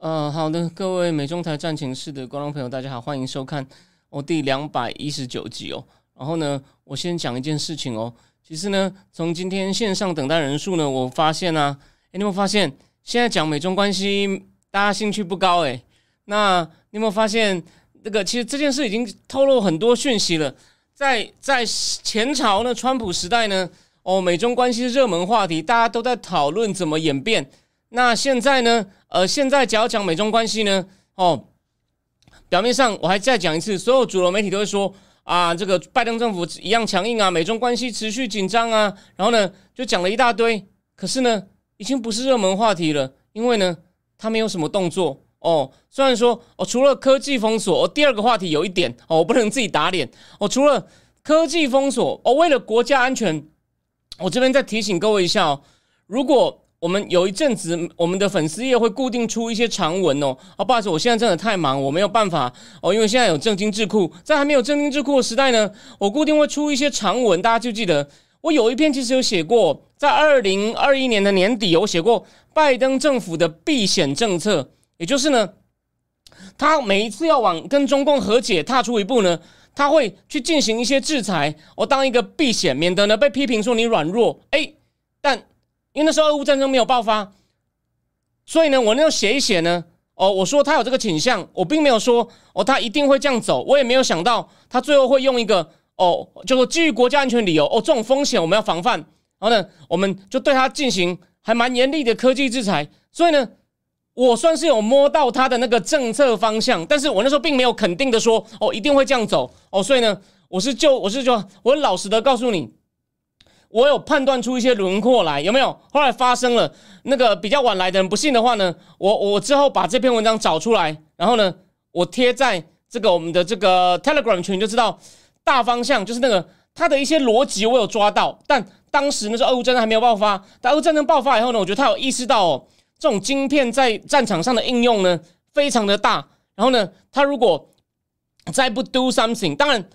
呃，好的，各位美中台战情室的观众朋友，大家好，欢迎收看我第两百一十九集哦。然后呢，我先讲一件事情哦。其实呢，从今天线上等待人数呢，我发现啊，哎，你有没有发现现在讲美中关系，大家兴趣不高哎？那你有没有发现，这个其实这件事已经透露很多讯息了。在在前朝呢，川普时代呢，哦，美中关系热门话题，大家都在讨论怎么演变。那现在呢？呃，现在只要讲美中关系呢，哦，表面上我还再讲一次，所有主流媒体都会说啊，这个拜登政府一样强硬啊，美中关系持续紧张啊，然后呢就讲了一大堆，可是呢已经不是热门话题了，因为呢他没有什么动作哦。虽然说哦，除了科技封锁，哦，第二个话题有一点哦，我不能自己打脸哦，除了科技封锁哦，为了国家安全，我这边再提醒各位一下哦，如果。我们有一阵子，我们的粉丝页会固定出一些长文哦。啊，不好意思，我现在真的太忙，我没有办法哦。因为现在有正经智库，在还没有正经智库的时代呢，我固定会出一些长文。大家就记得，我有一篇其实有写过，在二零二一年的年底，我写过拜登政府的避险政策，也就是呢，他每一次要往跟中共和解踏出一步呢，他会去进行一些制裁，我当一个避险，免得呢被批评说你软弱。哎，但。因为那时候俄乌战争没有爆发，所以呢，我那时候写一写呢，哦，我说他有这个倾向，我并没有说哦，他一定会这样走，我也没有想到他最后会用一个哦，就说基于国家安全理由，哦，这种风险我们要防范，然后呢，我们就对他进行还蛮严厉的科技制裁，所以呢，我算是有摸到他的那个政策方向，但是我那时候并没有肯定的说哦，一定会这样走，哦，所以呢，我是就我是就我老实的告诉你。我有判断出一些轮廓来，有没有？后来发生了那个比较晚来的人不信的话呢，我我之后把这篇文章找出来，然后呢，我贴在这个我们的这个 Telegram 群，就知道大方向就是那个他的一些逻辑我有抓到。但当时那时候俄乌战争还没有爆发，但俄乌战争爆发以后呢，我觉得他有意识到哦，这种晶片在战场上的应用呢非常的大。然后呢，他如果再不 do something，当然。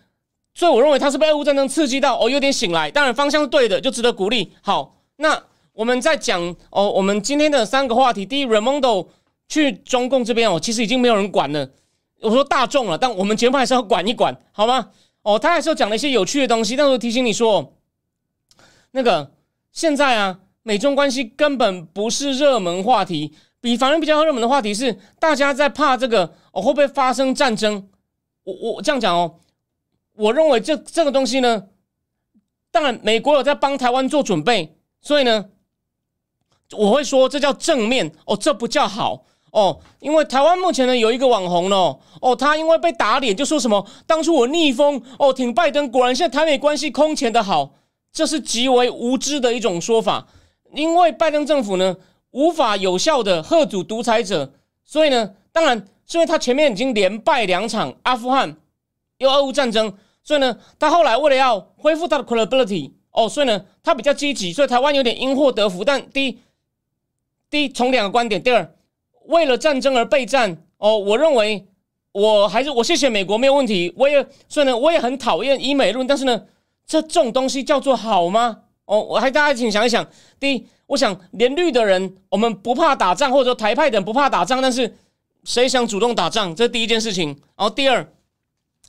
所以我认为他是被俄乌战争刺激到哦，有点醒来。当然方向是对的，就值得鼓励。好，那我们在讲哦，我们今天的三个话题。第一，Ramondo 去中共这边哦，其实已经没有人管了。我说大众了，但我们节目还是要管一管，好吗？哦，他还是讲了一些有趣的东西。但是提醒你说，那个现在啊，美中关系根本不是热门话题。比反而比较热门的话题是，大家在怕这个哦会不会发生战争？我我这样讲哦。我认为这这个东西呢，当然美国有在帮台湾做准备，所以呢，我会说这叫正面哦，这不叫好哦，因为台湾目前呢有一个网红哦，哦，他因为被打脸就说什么当初我逆风哦挺拜登，果然现在台美关系空前的好，这是极为无知的一种说法，因为拜登政府呢无法有效的吓阻独裁者，所以呢，当然是因为他前面已经连败两场，阿富汗又俄乌战争。所以呢，他后来为了要恢复他的 credibility，哦，所以呢，他比较积极，所以台湾有点因祸得福。但第一，第一从两个观点；第二，为了战争而备战，哦，我认为我还是我谢谢美国没有问题。我也所以呢，我也很讨厌以美论，但是呢，这种东西叫做好吗？哦，我还大家请想一想。第一，我想连绿的人我们不怕打仗，或者说台派的人不怕打仗，但是谁想主动打仗？这第一件事情。然后第二。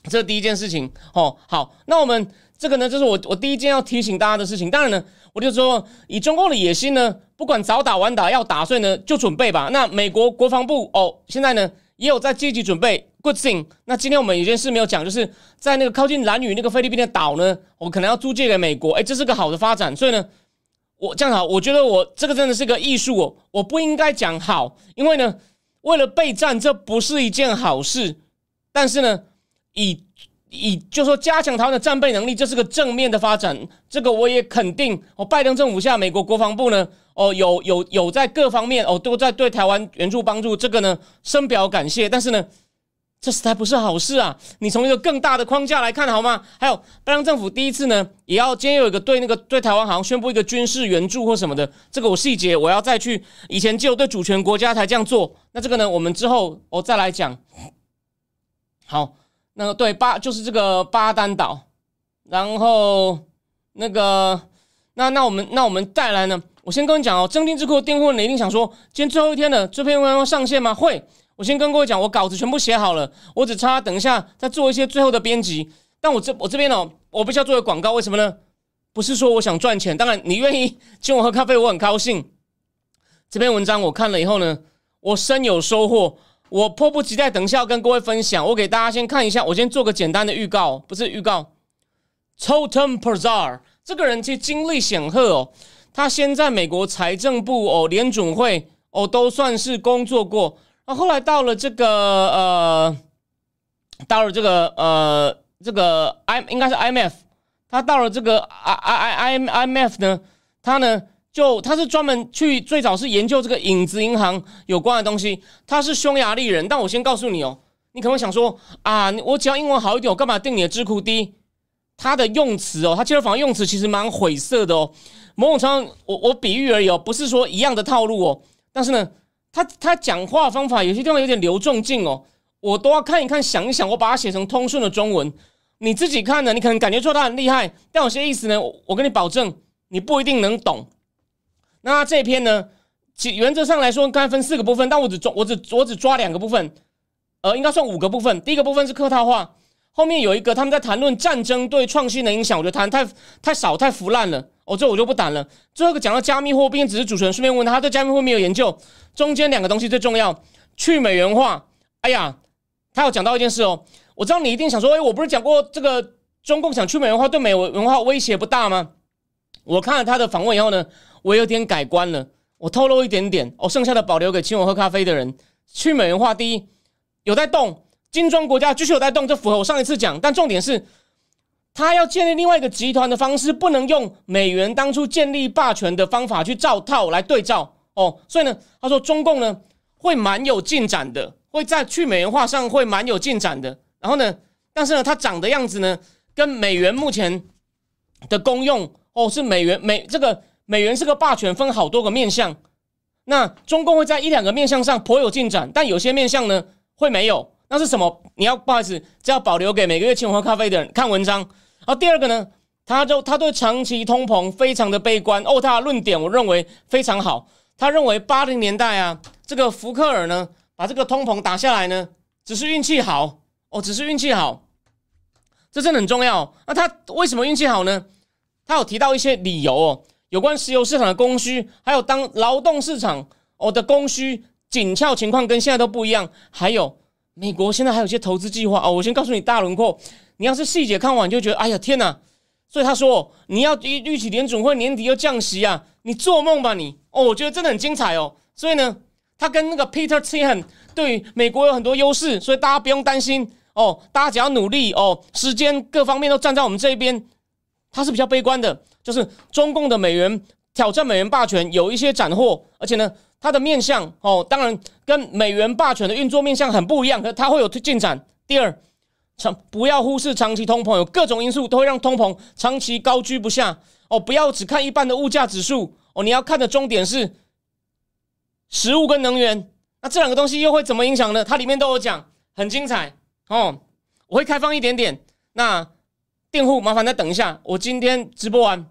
这第一件事情哦，好，那我们这个呢，就是我我第一件要提醒大家的事情。当然呢，我就说以中共的野心呢，不管早打晚打，要打所以呢就准备吧。那美国国防部哦，现在呢也有在积极准备，good thing。那今天我们有件事没有讲，就是在那个靠近蓝屿那个菲律宾的岛呢，我可能要租借给美国，哎，这是个好的发展。所以呢，我这样好，我觉得我这个真的是个艺术哦，我不应该讲好，因为呢，为了备战，这不是一件好事。但是呢。以以就说加强台湾的战备能力，这是个正面的发展。这个我也肯定。哦，拜登政府下，美国国防部呢，哦，有有有在各方面哦都在对台湾援助帮助，这个呢深表感谢。但是呢，这实在不是好事啊！你从一个更大的框架来看好吗？还有，拜登政府第一次呢，也要今天有一个对那个对台湾好像宣布一个军事援助或什么的，这个我细节我要再去以前只有对主权国家才这样做，那这个呢，我们之后我再来讲。好，那个对巴就是这个巴丹岛，然后那个那那我们那我们带来呢，我先跟你讲哦，征金智库的订户你一定想说，今天最后一天了，这篇文章上线吗？会。我先跟各位讲，我稿子全部写好了，我只差等一下再做一些最后的编辑。但我这我这边哦，我不需要做个广告，为什么呢？不是说我想赚钱，当然你愿意请我喝咖啡，我很高兴。这篇文章我看了以后呢，我深有收获，我迫不及待等一下要跟各位分享。我给大家先看一下，我先做个简单的预告，不是预告。Totem Pazar 这个人其实经历显赫哦，他先在美国财政部哦、联准会哦都算是工作过。那后来到了这个呃，到了这个呃，这个 I 应该是 IMF，他到了这个 I I I IMF 呢，他呢就他是专门去最早是研究这个影子银行有关的东西。他是匈牙利人，但我先告诉你哦，你可能想说啊，我只要英文好一点，我干嘛定你的智库低？他的用词哦，他接受访用词其实蛮晦涩的哦。某种程度，我我比喻而已哦，不是说一样的套路哦，但是呢。他他讲话方法有些地方有点流重劲哦，我都要看一看想一想，我把它写成通顺的中文。你自己看呢，你可能感觉出他很厉害，但有些意思呢，我跟你保证，你不一定能懂。那这一篇呢，其原则上来说，刚才分四个部分，但我只抓我只我只抓两个部分，呃，应该算五个部分。第一个部分是客套话，后面有一个他们在谈论战争对创新的影响，我觉得谈太太少太腐烂了。哦，这我就不谈了。最后一个讲到加密货币，只是主持人顺便问他，对加密货币有研究。中间两个东西最重要，去美元化。哎呀，他有讲到一件事哦。我知道你一定想说，哎，我不是讲过这个中共想去美元化，对美文化威胁不大吗？我看了他的访问以后呢，我有点改观了。我透露一点点，哦，剩下的保留给请我喝咖啡的人。去美元化，第一有在动，金砖国家继续有在动，这符合我上一次讲。但重点是。他要建立另外一个集团的方式，不能用美元当初建立霸权的方法去照套来对照哦。所以呢，他说中共呢会蛮有进展的，会在去美元化上会蛮有进展的。然后呢，但是呢，它长的样子呢，跟美元目前的功用哦是美元美这个美元是个霸权，分好多个面向。那中共会在一两个面向上颇有进展，但有些面向呢会没有。那是什么？你要不好意思，只要保留给每个月请我喝咖啡的人看文章。然后第二个呢，他就他对长期通膨非常的悲观哦，他的论点我认为非常好。他认为八零年代啊，这个福克尔呢把这个通膨打下来呢，只是运气好哦，只是运气好，这真的很重要。那他为什么运气好呢？他有提到一些理由哦，有关石油市场的供需，还有当劳动市场哦的供需紧俏情况跟现在都不一样，还有美国现在还有一些投资计划哦，我先告诉你大轮廓。你要是细节看完，就觉得哎呀天哪！所以他说你要预预期联准会年底要降息啊，你做梦吧你！哦，我觉得真的很精彩哦。所以呢，他跟那个 Peter Thiel 对美国有很多优势，所以大家不用担心哦。大家只要努力哦，时间各方面都站在我们这一边。他是比较悲观的，就是中共的美元挑战美元霸权有一些斩获，而且呢，它的面相哦，当然跟美元霸权的运作面相很不一样，可它会有进展。第二。长不要忽视长期通膨，有各种因素都会让通膨长期高居不下哦。不要只看一半的物价指数哦，你要看的重点是食物跟能源。那这两个东西又会怎么影响呢？它里面都有讲，很精彩哦。我会开放一点点。那用户麻烦再等一下，我今天直播完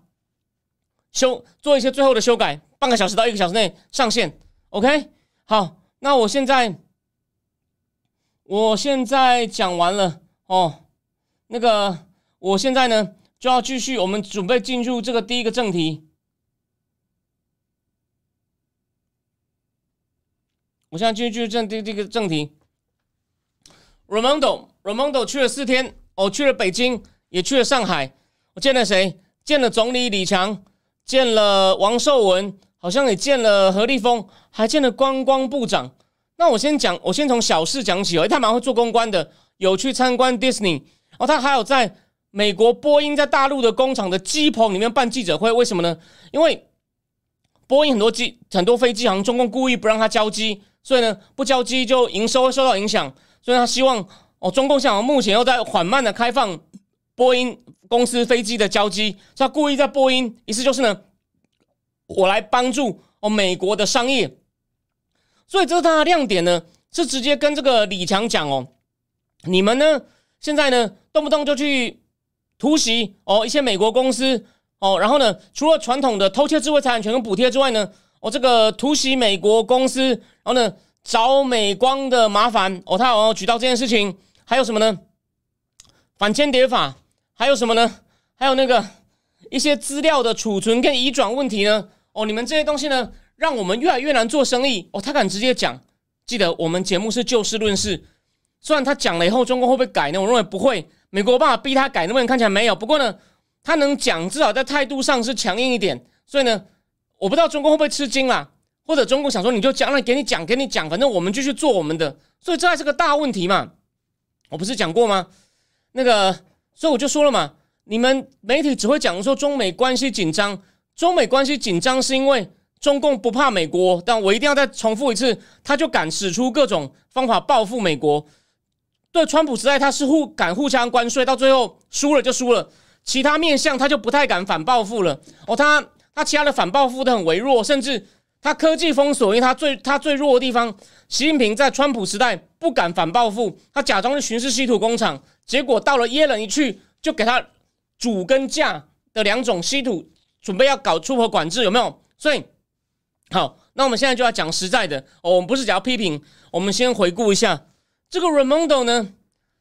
修做一些最后的修改，半个小时到一个小时内上线。OK，好，那我现在我现在讲完了。哦，那个，我现在呢就要继续，我们准备进入这个第一个正题。我现在继续正第这个正题。Ramondo，Ramondo 去了四天，哦，去了北京，也去了上海。我见了谁？见了总理李强，见了王寿文，好像也见了何立峰，还见了观光部长。那我先讲，我先从小事讲起哦，他蛮会做公关的。有去参观 Disney，然后他还有在美国波音在大陆的工厂的机棚里面办记者会，为什么呢？因为波音很多机很多飞机好像中共故意不让他交机，所以呢不交机就营收会受到影响，所以他希望哦，中共想目前又在缓慢的开放波音公司飞机的交机，他故意在波音，意思就是呢，我来帮助哦美国的商业，所以这是他的亮点呢，是直接跟这个李强讲哦，你们呢现在呢动不动就去突袭哦一些美国公司。哦，然后呢？除了传统的偷窃智慧财产权跟补贴之外呢，哦，这个突袭美国公司，然后呢找美光的麻烦，哦，他有举到这件事情，还有什么呢？反间谍法，还有什么呢？还有那个一些资料的储存跟移转问题呢？哦，你们这些东西呢，让我们越来越难做生意。哦，他敢直接讲，记得我们节目是就事论事，虽然他讲了以后，中国会不会改呢？我认为不会，美国办法逼他改，那么看起来没有。不过呢。他能讲，至少在态度上是强硬一点。所以呢，我不知道中共会不会吃惊啦，或者中共想说你就讲，那给你讲，给你讲，反正我们继续做我们的。所以这还是个大问题嘛。我不是讲过吗？那个，所以我就说了嘛，你们媒体只会讲说中美关系紧张，中美关系紧张是因为中共不怕美国。但我一定要再重复一次，他就敢使出各种方法报复美国。对川普时代，他是互敢互相关税，到最后输了就输了。其他面向他就不太敢反报复了哦，他他其他的反报复都很微弱，甚至他科技封锁，因为他最他最弱的地方，习近平在川普时代不敢反报复，他假装是巡视稀土工厂，结果到了耶伦一去，就给他主跟价的两种稀土，准备要搞出口管制，有没有？所以好，那我们现在就要讲实在的哦，我们不是讲批评，我们先回顾一下这个 Ramondo 呢，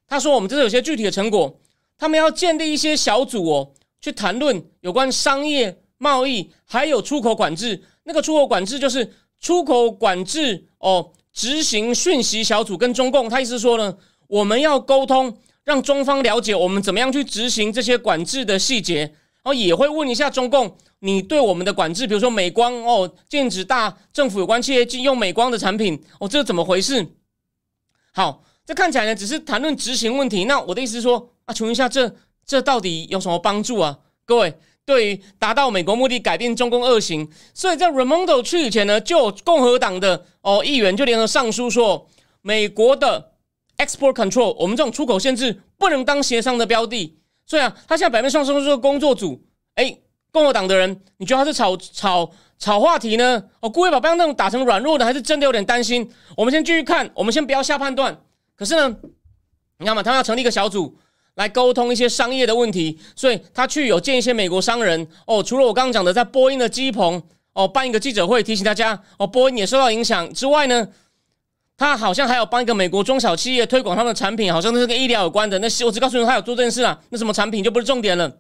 他说我们这是有些具体的成果。他们要建立一些小组哦，去谈论有关商业贸易，还有出口管制。那个出口管制就是出口管制哦，执行讯息小组跟中共。他意思说呢，我们要沟通，让中方了解我们怎么样去执行这些管制的细节。然后也会问一下中共，你对我们的管制，比如说美光哦，禁止大政府有关企业禁用美光的产品哦，这是怎么回事？好，这看起来呢，只是谈论执行问题。那我的意思是说。啊，请问一下，这这到底有什么帮助啊？各位，对于达到美国目的、改变中共恶行，所以在 Ramondo 去以前呢，就有共和党的哦议员就联合上书说，美国的 export control，我们这种出口限制不能当协商的标的。所以啊，他现在表面上说是个工作组，哎，共和党的人，你觉得他是炒炒炒话题呢？哦，故意把班那种打成软弱的，还是真的有点担心？我们先继续看，我们先不要下判断。可是呢，你看嘛，他要成立一个小组。来沟通一些商业的问题，所以他去有见一些美国商人哦。除了我刚刚讲的，在波音的机棚哦办一个记者会，提醒大家哦，波音也受到影响之外呢，他好像还有帮一个美国中小企业推广他们的产品，好像都是跟医疗有关的。那我只告诉你，他有做这件事啊。那什么产品就不是重点了。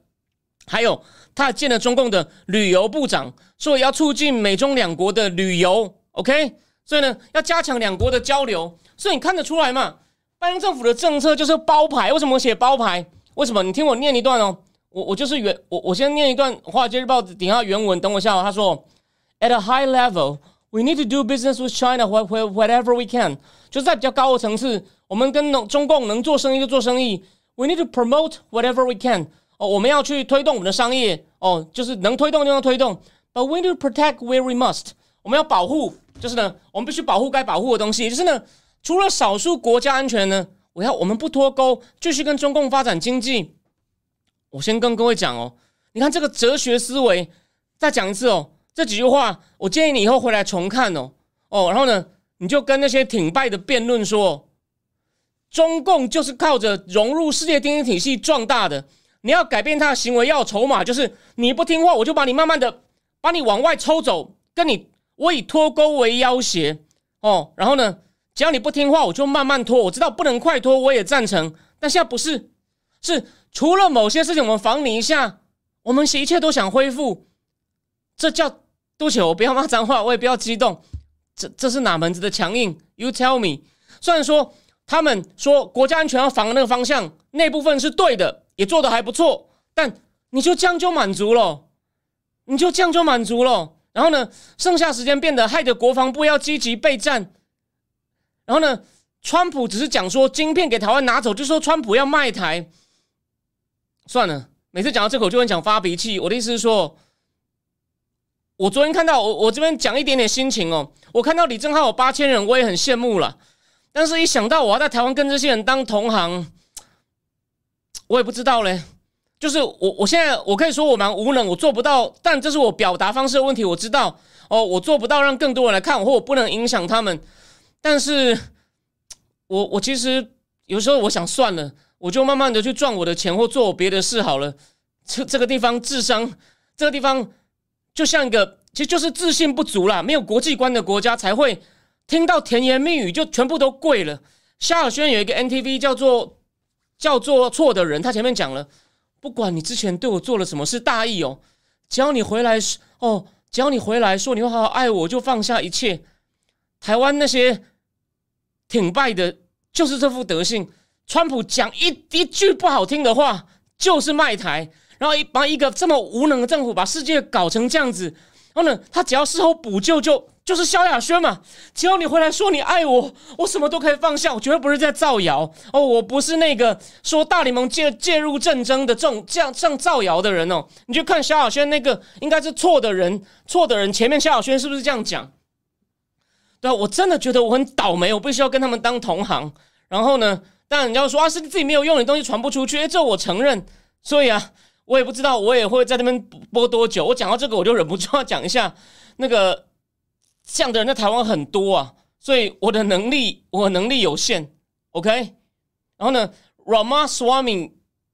还有他还见了中共的旅游部长，说要促进美中两国的旅游，OK？所以呢，要加强两国的交流。所以你看得出来嘛？拜登政府的政策就是包牌，为什么写包牌？为什么？你听我念一段哦，我我就是原我我先念一段《华尔街日报》底下原文，等我一下哦。他说：“At a high level, we need to do business with China whatever we can。”就是在比较高的层次，我们跟中共能做生意就做生意。We need to promote whatever we can。哦，我们要去推动我们的商业哦，就是能推动就要推动。But we need to protect where we must。我们要保护，就是呢，我们必须保护该保护的东西，就是呢。除了少数国家安全呢，我要我们不脱钩，继续跟中共发展经济。我先跟各位讲哦，你看这个哲学思维，再讲一次哦，这几句话，我建议你以后回来重看哦哦，然后呢，你就跟那些挺败的辩论说，中共就是靠着融入世界经济体系壮大的，你要改变他的行为要筹码，就是你不听话，我就把你慢慢的把你往外抽走，跟你我以脱钩为要挟哦，然后呢？只要你不听话，我就慢慢拖。我知道不能快拖，我也赞成。但现在不是，是除了某些事情，我们防你一下，我们一切都想恢复。这叫对不起，我不要骂脏话，我也不要激动。这这是哪门子的强硬？You tell me。虽然说他们说国家安全要防那个方向那部分是对的，也做的还不错，但你就这样就满足了，你就这样就满足了。然后呢，剩下时间变得害得国防部要积极备战。然后呢，川普只是讲说晶片给台湾拿走，就说川普要卖台。算了，每次讲到这口就很想发脾气。我的意思是说，我昨天看到我我这边讲一点点心情哦。我看到李正浩有八千人，我也很羡慕了。但是一想到我要在台湾跟这些人当同行，我也不知道嘞。就是我，我现在我可以说我蛮无能，我做不到。但这是我表达方式的问题，我知道哦，我做不到让更多人来看我，或我不能影响他们。但是，我我其实有时候我想算了，我就慢慢的去赚我的钱或做我别的事好了。这这个地方智商，这个地方就像一个，其实就是自信不足啦，没有国际观的国家才会听到甜言蜜语就全部都跪了。萧亚轩有一个 NTV 叫做叫做错的人，他前面讲了。不管你之前对我做了什么，是大义哦。只要你回来哦，只要你回来说你会好好爱我，就放下一切。台湾那些挺败的，就是这副德性。川普讲一一句不好听的话，就是卖台，然后一把一个这么无能的政府，把世界搞成这样子。然后呢，他只要事后补救就。就是萧亚轩嘛，只要你回来说你爱我，我什么都可以放下。我绝对不是在造谣哦，我不是那个说大联盟介介入战争的这种这样这样造谣的人哦。你就看萧亚轩那个应该是错的人，错的人。前面萧亚轩是不是这样讲？对啊，我真的觉得我很倒霉，我必须要跟他们当同行。然后呢，当然你要说啊，是自己没有用的东西传不出去，哎，这我承认。所以啊，我也不知道我也会在那边播多久。我讲到这个，我就忍不住要讲一下那个。这样的人在台湾很多啊，所以我的能力我能力有限，OK。然后呢，Ramaswamy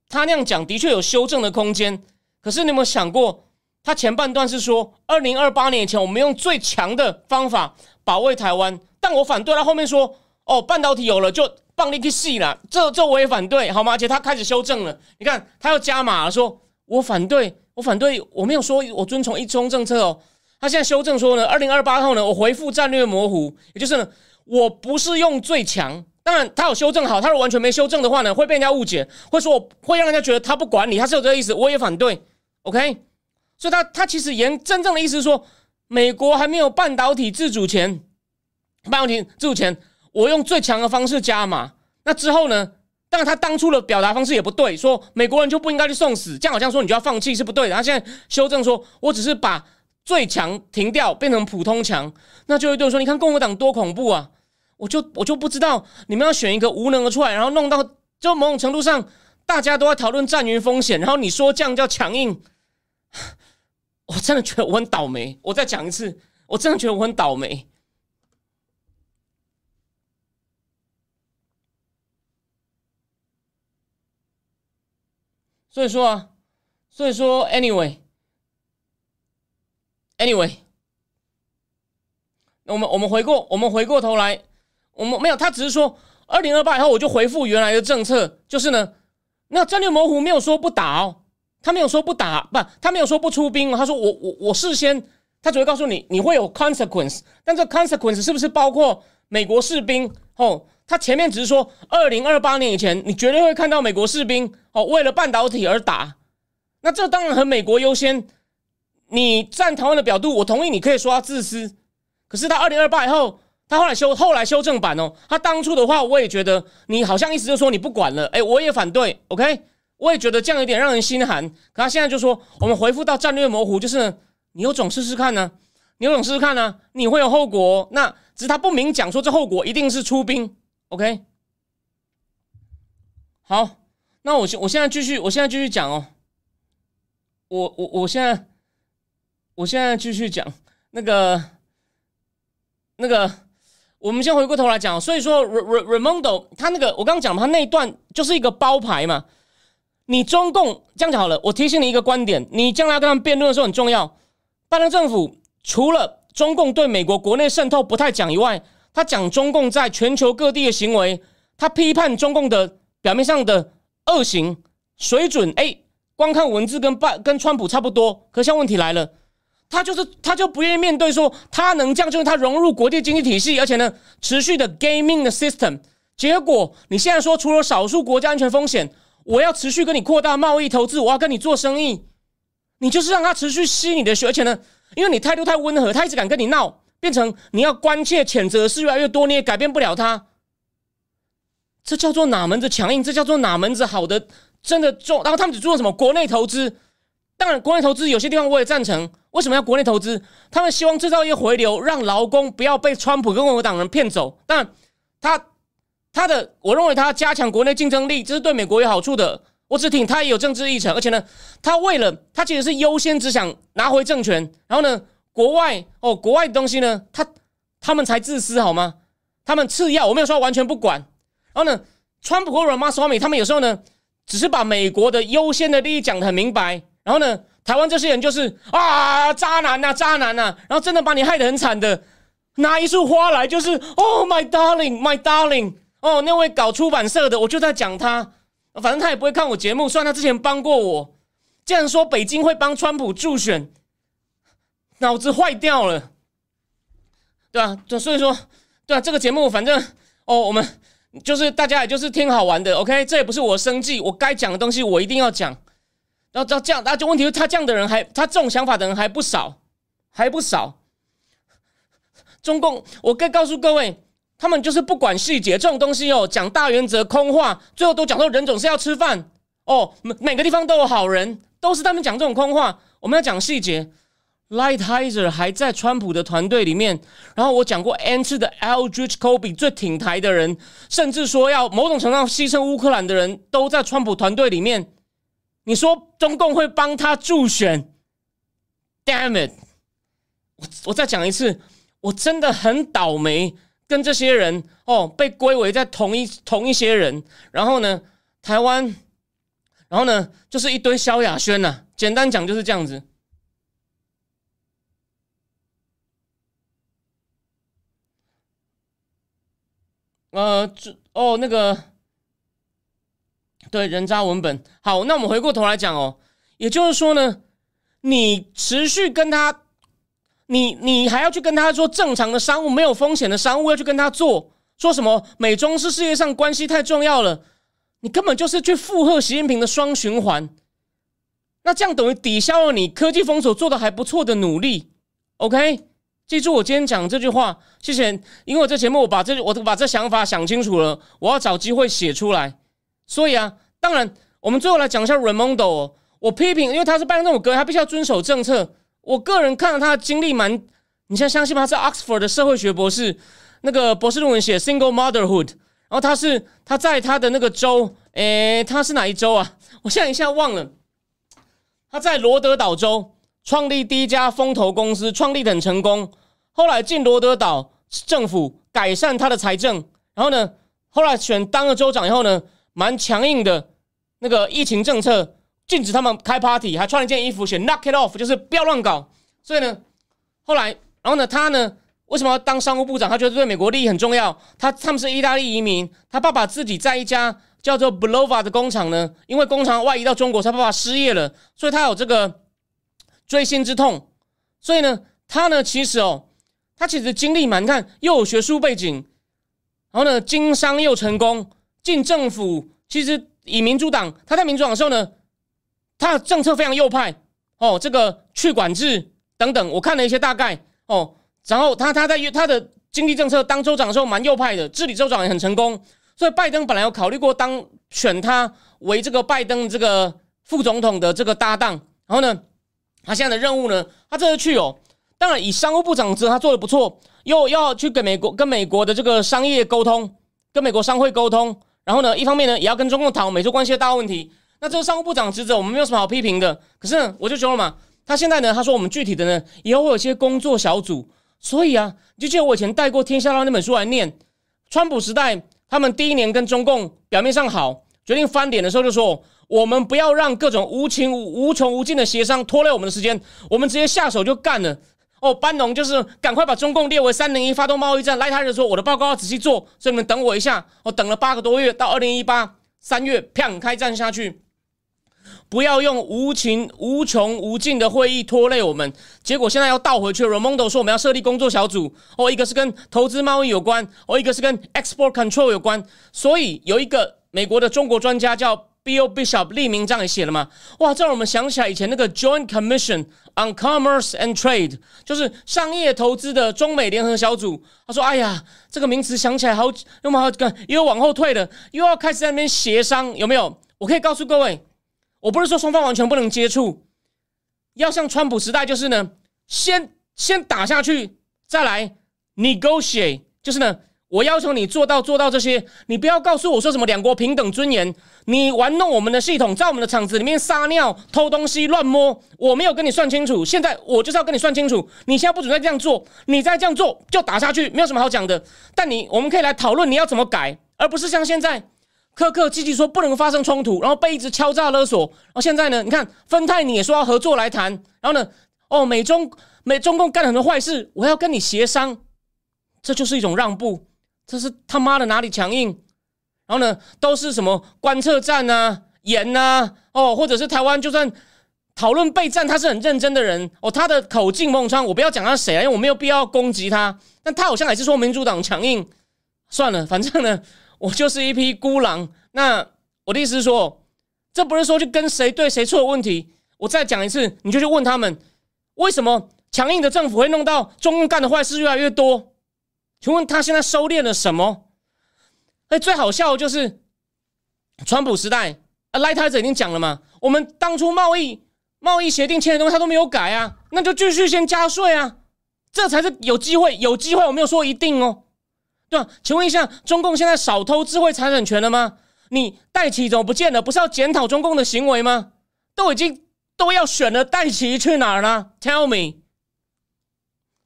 他那样讲的确有修正的空间。可是你有没有想过，他前半段是说二零二八年以前我们用最强的方法保卫台湾，但我反对他后面说哦，半导体有了就棒力去细了，这这我也反对，好吗？而且他开始修正了，你看他要加码了，说我反对，我反对，我没有说我遵从一中政策哦。他现在修正说呢，二零二八后呢，我回复战略模糊，也就是呢，我不是用最强。当然，他有修正好，他如果完全没修正的话呢，会被人家误解，会说我会让人家觉得他不管你，他是有这个意思，我也反对。OK，所以他他其实言真正的意思是说，美国还没有半导体自主权，半导体自主权，我用最强的方式加码。那之后呢？当然，他当初的表达方式也不对，说美国人就不应该去送死，这样好像说你就要放弃是不对的。他现在修正说，我只是把。最强停掉变成普通强，那就会对我说：“你看共和党多恐怖啊！”我就我就不知道你们要选一个无能的出来，然后弄到就某种程度上大家都在讨论战云风险，然后你说这样叫强硬，我真的觉得我很倒霉。我再讲一次，我真的觉得我很倒霉。所以说啊，所以说，anyway。Anyway，我们我们回过我们回过头来，我们没有，他只是说二零二八以后我就回复原来的政策，就是呢，那战略模糊没有说不打哦，他没有说不打，不，他没有说不出兵，他说我我我事先，他只会告诉你你会有 consequence，但这 consequence 是不是包括美国士兵？哦，他前面只是说二零二八年以前你绝对会看到美国士兵哦为了半导体而打，那这当然和美国优先。你站台湾的表度，我同意，你可以说他自私。可是他二零二八以后，他后来修后来修正版哦。他当初的话，我也觉得你好像意思就是说你不管了。哎，我也反对。OK，我也觉得这样有点让人心寒。可他现在就说，我们回复到战略模糊，就是你有种试试看呢，你有种试试看呢，你会有后果。那只是他不明讲说这后果一定是出兵。OK，好，那我现我现在继续，我现在继续讲哦。我我我现在。我现在继续讲那个那个，我们先回过头来讲。所以说，Ramondo 他那个我刚刚讲他那一段就是一个包牌嘛。你中共这样讲好了，我提醒你一个观点：你将来跟他们辩论的时候很重要。拜登政府除了中共对美国国内渗透不太讲以外，他讲中共在全球各地的行为，他批判中共的表面上的恶行水准。哎，光看文字跟拜跟川普差不多，可现在问题来了。他就是，他就不愿意面对说，他能这样，就是他融入国际经济体系，而且呢，持续的 gaming 的 system。结果你现在说，除了少数国家安全风险，我要持续跟你扩大贸易投资，我要跟你做生意，你就是让他持续吸你的血，而且呢，因为你态度太温和，他一直敢跟你闹，变成你要关切谴责是越来越多，你也改变不了他。这叫做哪门子强硬？这叫做哪门子好的？真的做，然后他们只做什么？国内投资。当然，国内投资有些地方我也赞成。为什么要国内投资？他们希望制造业回流，让劳工不要被川普跟共和党人骗走。但他他的我认为他加强国内竞争力，这是对美国有好处的。我只挺他也有政治议程，而且呢，他为了他其实是优先只想拿回政权，然后呢，国外哦，国外的东西呢，他他们才自私好吗？他们次要，我没有说完全不管。然后呢，川普和阮马双美他们有时候呢，只是把美国的优先的利益讲得很明白，然后呢，台湾这些人就是啊，渣男呐，渣男呐，然后真的把你害得很惨的，拿一束花来就是，Oh my darling，my darling，哦，那位搞出版社的，我就在讲他。反正他也不会看我节目，虽然他之前帮过我。竟然说北京会帮川普助选，脑子坏掉了，对啊，就所以说，对啊，这个节目反正哦，我们就是大家也就是听好玩的，OK，这也不是我生计，我该讲的东西我一定要讲。然后这样，那就问题是，他这样的人还，他这种想法的人还不少，还不少。中共，我该告诉各位。他们就是不管细节，这种东西哦，讲大原则空话，最后都讲说人总是要吃饭哦，每每个地方都有好人，都是他们讲这种空话。我们要讲细节，Lightizer 还在川普的团队里面，然后我讲过 n 次的 Aldrich Kobe 最挺台的人，甚至说要某种程度上牺牲乌克兰的人都在川普团队里面。你说中共会帮他助选？Damn it！我我再讲一次，我真的很倒霉。跟这些人哦，被归为在同一同一些人，然后呢，台湾，然后呢，就是一堆萧亚轩呐。简单讲就是这样子。呃，这哦，那个，对，人渣文本。好，那我们回过头来讲哦，也就是说呢，你持续跟他。你你还要去跟他说正常的商务没有风险的商务要去跟他做说什么美中是世界上关系太重要了，你根本就是去附和习近平的双循环，那这样等于抵消了你科技封锁做的还不错的努力。OK，记住我今天讲这句话，谢谢。因为我这节目我把这我把这想法想清楚了，我要找机会写出来。所以啊，当然我们最后来讲一下 Raimondo，我批评，因为他是办这种歌，他必须要遵守政策。我个人看到他的经历蛮，你现在相信吗？他是 Oxford 的社会学博士，那个博士论文写 Single Motherhood，然后他是他在他的那个州，诶，他是哪一州啊？我现在一下忘了。他在罗德岛州创立第一家风投公司，创立很成功。后来进罗德岛政府改善他的财政，然后呢，后来选当了州长以后呢，蛮强硬的那个疫情政策。禁止他们开 party，还穿了一件衣服写 “knock it off”，就是不要乱搞。所以呢，后来，然后呢，他呢，为什么要当商务部长？他觉得对美国利益很重要。他他们是意大利移民，他爸爸自己在一家叫做 Blova 的工厂呢，因为工厂外移到中国，他爸爸失业了，所以他有这个锥心之痛。所以呢，他呢，其实哦，他其实经历蛮看，又有学术背景，然后呢，经商又成功，进政府。其实以民主党，他在民主党的时候呢。他的政策非常右派哦，这个去管制等等，我看了一些大概哦。然后他他在他的经济政策当州长的时候蛮右派的，治理州长也很成功。所以拜登本来有考虑过当选他为这个拜登这个副总统的这个搭档。然后呢，他现在的任务呢，他这次去哦，当然以商务部长职他做的不错，又要去跟美国跟美国的这个商业沟通，跟美国商会沟通。然后呢，一方面呢，也要跟中共讨美洲关系的大问题。那这个商务部长职责，我们没有什么好批评的。可是我就说了嘛，他现在呢，他说我们具体的呢，以后会有一些工作小组。所以啊，你就记得我以前带过《天下》那本书来念。川普时代，他们第一年跟中共表面上好，决定翻脸的时候，就说我们不要让各种无情无穷无尽的协商拖累我们的时间，我们直接下手就干了。哦，班农就是赶快把中共列为三零一，发动贸易战。来他就说我的报告要仔细做，所以你们等我一下。我等了八个多月，到二零一八三月，砰，开战下去。不要用无情、无穷、无尽的会议拖累我们。结果现在要倒回去。Ramondo 说我们要设立工作小组，哦，一个是跟投资贸易有关，哦，一个是跟 export control 有关。所以有一个美国的中国专家叫 Bill Bishop，立名这样也写了嘛？哇，这让我们想起来以前那个 Joint Commission on Commerce and Trade，就是商业投资的中美联合小组。他说：“哎呀，这个名词想起来好，又么好，又往后退了，又要开始在那边协商，有没有？我可以告诉各位。”我不是说双方完全不能接触，要像川普时代，就是呢，先先打下去，再来 negotiate，就是呢，我要求你做到做到这些，你不要告诉我说什么两国平等尊严，你玩弄我们的系统，在我们的厂子里面撒尿、偷东西、乱摸，我没有跟你算清楚，现在我就是要跟你算清楚，你现在不准再这样做，你再这样做就打下去，没有什么好讲的。但你我们可以来讨论你要怎么改，而不是像现在。客客气气说不能发生冲突，然后被一直敲诈勒索，然后现在呢，你看芬泰你也说要合作来谈，然后呢，哦美中美中共干了很多坏事，我要跟你协商，这就是一种让步。这是他妈的哪里强硬？然后呢，都是什么观测站啊、盐啊，哦，或者是台湾就算讨论备战，他是很认真的人哦。他的口径孟川，我不要讲他谁啊，因为我没有必要攻击他。但他好像还是说民主党强硬。算了，反正呢，我就是一匹孤狼。那我的意思是说，这不是说去跟谁对谁错的问题。我再讲一次，你就去问他们，为什么强硬的政府会弄到中共干的坏事越来越多？请问他现在收敛了什么？哎，最好笑的就是川普时代啊，赖太子已经讲了嘛，我们当初贸易贸易协定签的东西他都没有改啊，那就继续先加税啊，这才是有机会，有机会我没有说一定哦，对吧？请问一下，中共现在少偷智慧财产权了吗？你戴奇怎么不见了？不是要检讨中共的行为吗？都已经都要选了，戴奇去哪儿了？Tell me，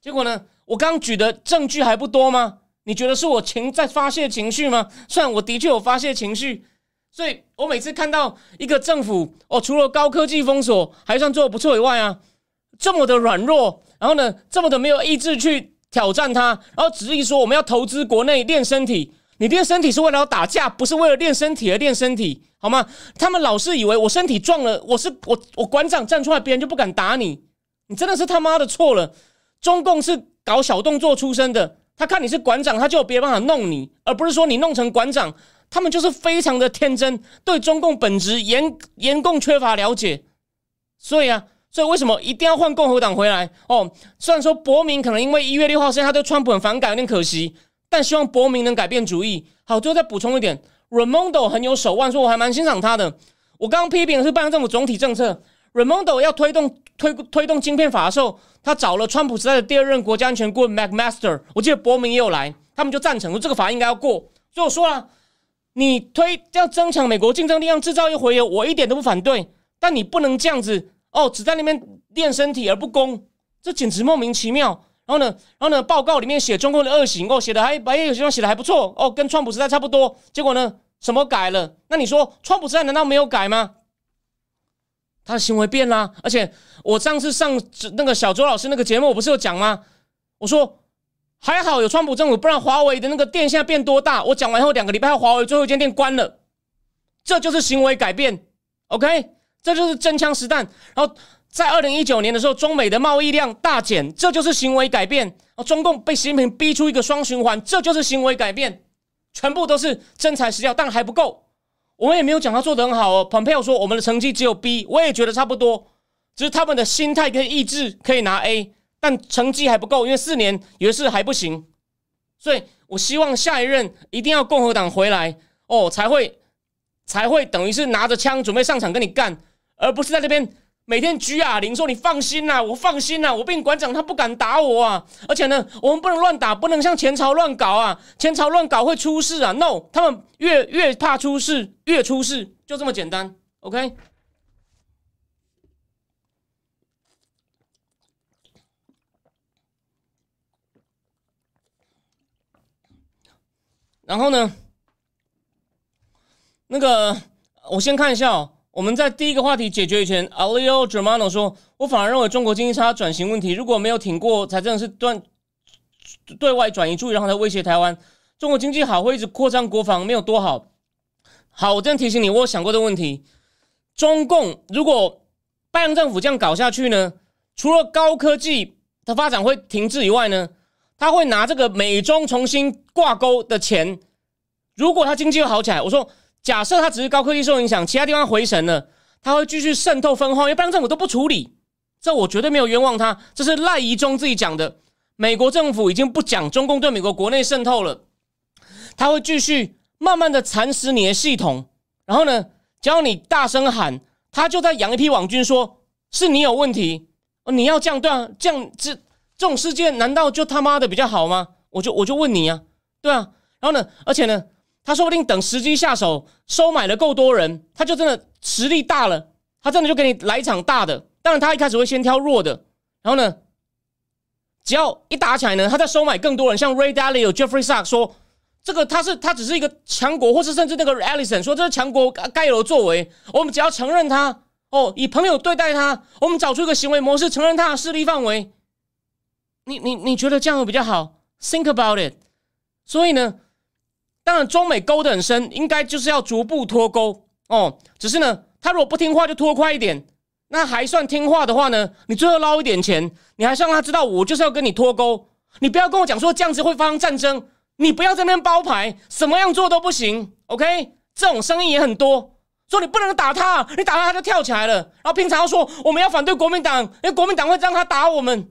结果呢？我刚举的证据还不多吗？你觉得是我情在发泄情绪吗？虽然我的确有发泄情绪，所以我每次看到一个政府哦，除了高科技封锁还算做的不错以外啊，这么的软弱，然后呢，这么的没有意志去挑战它，然后执意说我们要投资国内练身体，你练身体是为了要打架，不是为了练身体而练身体，好吗？他们老是以为我身体壮了，我是我我馆长站出来，别人就不敢打你，你真的是他妈的错了，中共是。搞小动作出身的，他看你是馆长，他就有别的办法弄你，而不是说你弄成馆长。他们就是非常的天真，对中共本质严严共缺乏了解。所以啊，所以为什么一定要换共和党回来？哦，虽然说伯明可能因为一月六号，现在他对川普很反感，有点可惜，但希望伯明能改变主意。好，最后再补充一点，Ramondo 很有手腕，说我还蛮欣赏他的。我刚刚批评的是拜登政府总体政策，Ramondo 要推动推推动晶片法的时候。他找了川普时代的第二任国家安全顾问 McMaster，我记得伯明也有来，他们就赞成说这个法应该要过。所以我说了，你推要增强美国竞争力，让制造业回流，我一点都不反对。但你不能这样子哦，只在那边练身体而不攻，这简直莫名其妙。然后呢，然后呢，报告里面写中共的恶行哦，写的还白有些地方写的还不错哦，跟川普时代差不多。结果呢，什么改了？那你说川普时代难道没有改吗？他的行为变啦，而且我上次上那个小周老师那个节目，我不是有讲吗？我说还好有川普政府，不然华为的那个店现在变多大？我讲完后两个礼拜后，华为最后一间店关了，这就是行为改变。OK，这就是真枪实弹。然后在二零一九年的时候，中美的贸易量大减，这就是行为改变。啊，中共被习近平逼出一个双循环，这就是行为改变，全部都是真材实料，但还不够。我们也没有讲他做的很好哦。蓬佩奥说我们的成绩只有 B，我也觉得差不多，只是他们的心态跟意志可以拿 A，但成绩还不够，因为四年有的是还不行。所以我希望下一任一定要共和党回来哦，才会才会等于是拿着枪准备上场跟你干，而不是在这边。每天举哑铃说：“你放心啦，我放心啦，我被你馆长他不敢打我啊！而且呢，我们不能乱打，不能像前朝乱搞啊！前朝乱搞会出事啊！No，他们越越怕出事，越出事，就这么简单。OK。然后呢，那个我先看一下哦。”我们在第一个话题解决以前，Alio Germano 说：“我反而认为中国经济差转型问题，如果没有挺过，才真的是断对外转移注意，然后才威胁台湾。中国经济好会一直扩张国防，没有多好。好，我这样提醒你，我想过这个问题。中共如果拜登政府这样搞下去呢，除了高科技的发展会停滞以外呢，他会拿这个美中重新挂钩的钱，如果他经济又好起来，我说。”假设他只是高科技受影响，其他地方回神了，他会继续渗透分化，因为拜登政府都不处理，这我绝对没有冤枉他，这是赖宜中自己讲的。美国政府已经不讲中共对美国国内渗透了，他会继续慢慢的蚕食你的系统，然后呢，只要你大声喊，他就在养一批网军，说是你有问题，你要这样对啊，这样这这种事件难道就他妈的比较好吗？我就我就问你啊。对啊。然后呢，而且呢，他说不定等时机下手，收买了够多人，他就真的实力大了，他真的就给你来一场大的。当然，他一开始会先挑弱的，然后呢，只要一打起来呢，他再收买更多人，像 Ray Dalio、Jeffrey Sachs 说。这个他是他只是一个强国，或是甚至那个 Alison 说这是强国该有的作为。我们只要承认他哦，以朋友对待他，我们找出一个行为模式，承认他的势力范围。你你你觉得这样比较好？Think about it。所以呢，当然中美勾得很深，应该就是要逐步脱钩哦。只是呢，他如果不听话，就拖快一点。那还算听话的话呢，你最后捞一点钱，你还是让他知道我就是要跟你脱钩。你不要跟我讲说这样子会发生战争。你不要在那边包牌，什么样做都不行，OK？这种声音也很多，说你不能打他，你打他他就跳起来了。然后平常说我们要反对国民党，因为国民党会让他打我们，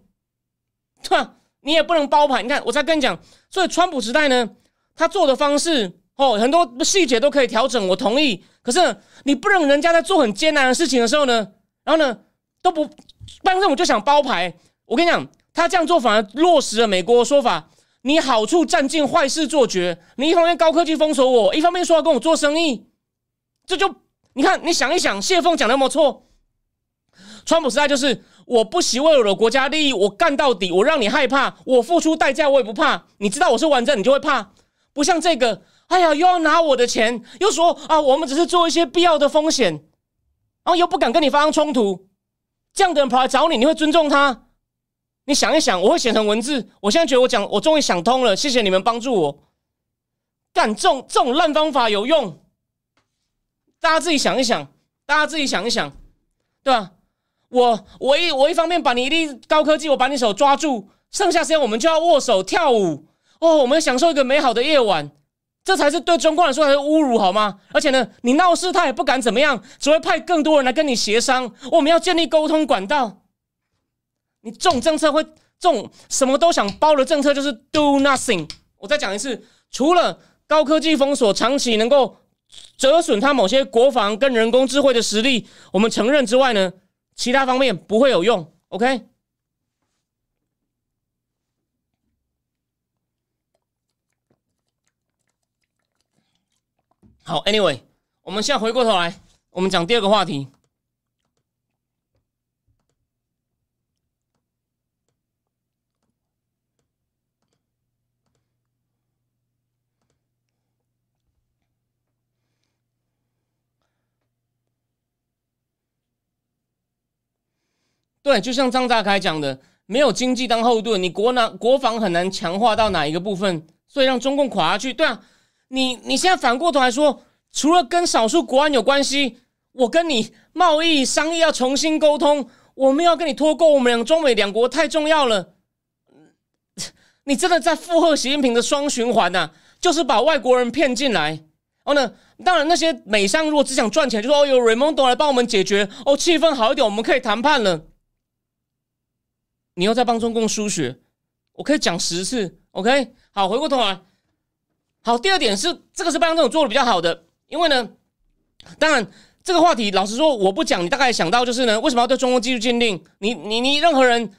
对吧？你也不能包牌。你看，我在跟你讲，所以川普时代呢，他做的方式哦，很多细节都可以调整，我同意。可是你不能人家在做很艰难的事情的时候呢，然后呢都不，办正我就想包牌。我跟你讲，他这样做反而落实了美国的说法。你好处占尽，坏事做绝。你一方面高科技封锁我，一方面说要跟我做生意，这就你看，你想一想，谢凤讲的有没有错？川普时代就是我不惜为我的国家利益，我干到底，我让你害怕，我付出代价我也不怕。你知道我是完整，你就会怕。不像这个，哎呀，又要拿我的钱，又说啊，我们只是做一些必要的风险，然后又不敢跟你发生冲突，这样的人跑来找你，你会尊重他？你想一想，我会写成文字。我现在觉得我讲，我终于想通了。谢谢你们帮助我。干这种这种烂方法有用？大家自己想一想，大家自己想一想，对吧？我我一我一方面把你一粒高科技，我把你手抓住，剩下时间我们就要握手跳舞哦，我们享受一个美好的夜晚，这才是对中国来说才是侮辱，好吗？而且呢，你闹事他也不敢怎么样，只会派更多人来跟你协商。我们要建立沟通管道。你这种政策会，这种什么都想包的政策就是 do nothing。我再讲一次，除了高科技封锁长期能够折损它某些国防跟人工智慧的实力，我们承认之外呢，其他方面不会有用。OK，好，Anyway，我们现在回过头来，我们讲第二个话题。对，就像张大开讲的，没有经济当后盾，你国难国防很难强化到哪一个部分，所以让中共垮下去。对啊，你你现在反过头来说，除了跟少数国安有关系，我跟你贸易商业要重新沟通，我们要跟你脱钩，我们两中美两国太重要了。你真的在附和习近平的双循环呐？就是把外国人骗进来。然后呢，当然那些美商如果只想赚钱，就说哦，有 Raymond 来帮我们解决，哦，气氛好一点，我们可以谈判了。你又在帮中共输血，我可以讲十次，OK？好，回过头来，好，第二点是这个是拜登政府做的比较好的，因为呢，当然这个话题老实说我不讲，你大概想到就是呢，为什么要对中共技术鉴定？你你你任何人，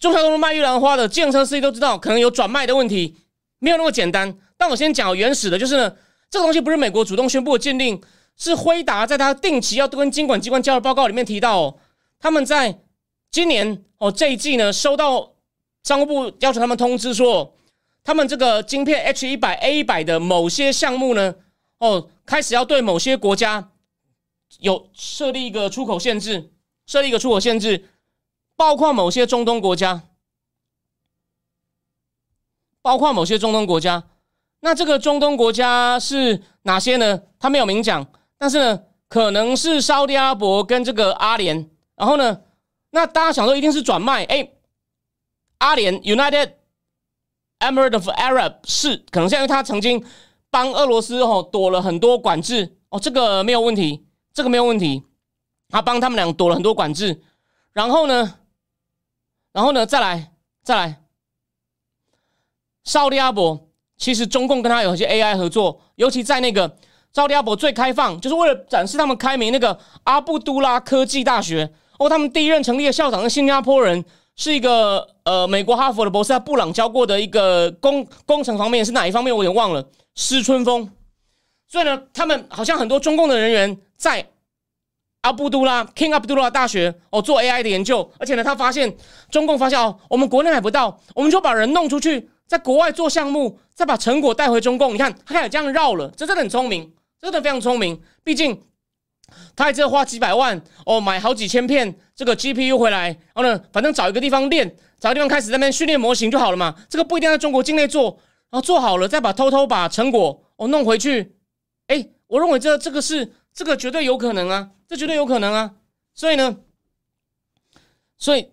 中小东路卖玉兰花的，建车司机都知道，可能有转卖的问题，没有那么简单。但我先讲原始的，就是呢，这个东西不是美国主动宣布的鉴定，是辉达在他定期要跟监管机关交的报告里面提到，哦，他们在。今年哦，这一季呢，收到商务部要求他们通知说，他们这个晶片 H 一百 A 一百的某些项目呢，哦，开始要对某些国家有设立一个出口限制，设立一个出口限制，包括某些中东国家，包括某些中东国家。那这个中东国家是哪些呢？他没有明讲，但是呢，可能是沙特阿伯跟这个阿联，然后呢？那大家想说一定是转卖？哎，阿联 United Emirate of Arab 是可能是因为他曾经帮俄罗斯哦躲了很多管制哦，这个没有问题，这个没有问题。他帮他们俩躲了很多管制，然后呢，然后呢，再来再来，沙利阿伯其实中共跟他有一些 AI 合作，尤其在那个沙利阿伯最开放，就是为了展示他们开明那个阿布都拉科技大学。哦，他们第一任成立的校长是新加坡人，是一个呃美国哈佛的博士，布朗教过的一个工工程方面是哪一方面？我有点忘了。施春风，所以呢，他们好像很多中共的人员在阿布都拉 King 阿布都拉大学哦做 AI 的研究，而且呢，他发现中共发现哦，我们国内买不到，我们就把人弄出去，在国外做项目，再把成果带回中共。你看，他开始这样绕了，这真的很聪明，真的非常聪明。毕竟他还这花几百万哦，买好几千片这个 GPU 回来，然后呢，反正找一个地方练，找个地方开始在那边训练模型就好了嘛。这个不一定在中国境内做。然后做好了，再把偷偷把成果哦弄回去，哎，我认为这这个是这个绝对有可能啊，这绝对有可能啊。所以呢，所以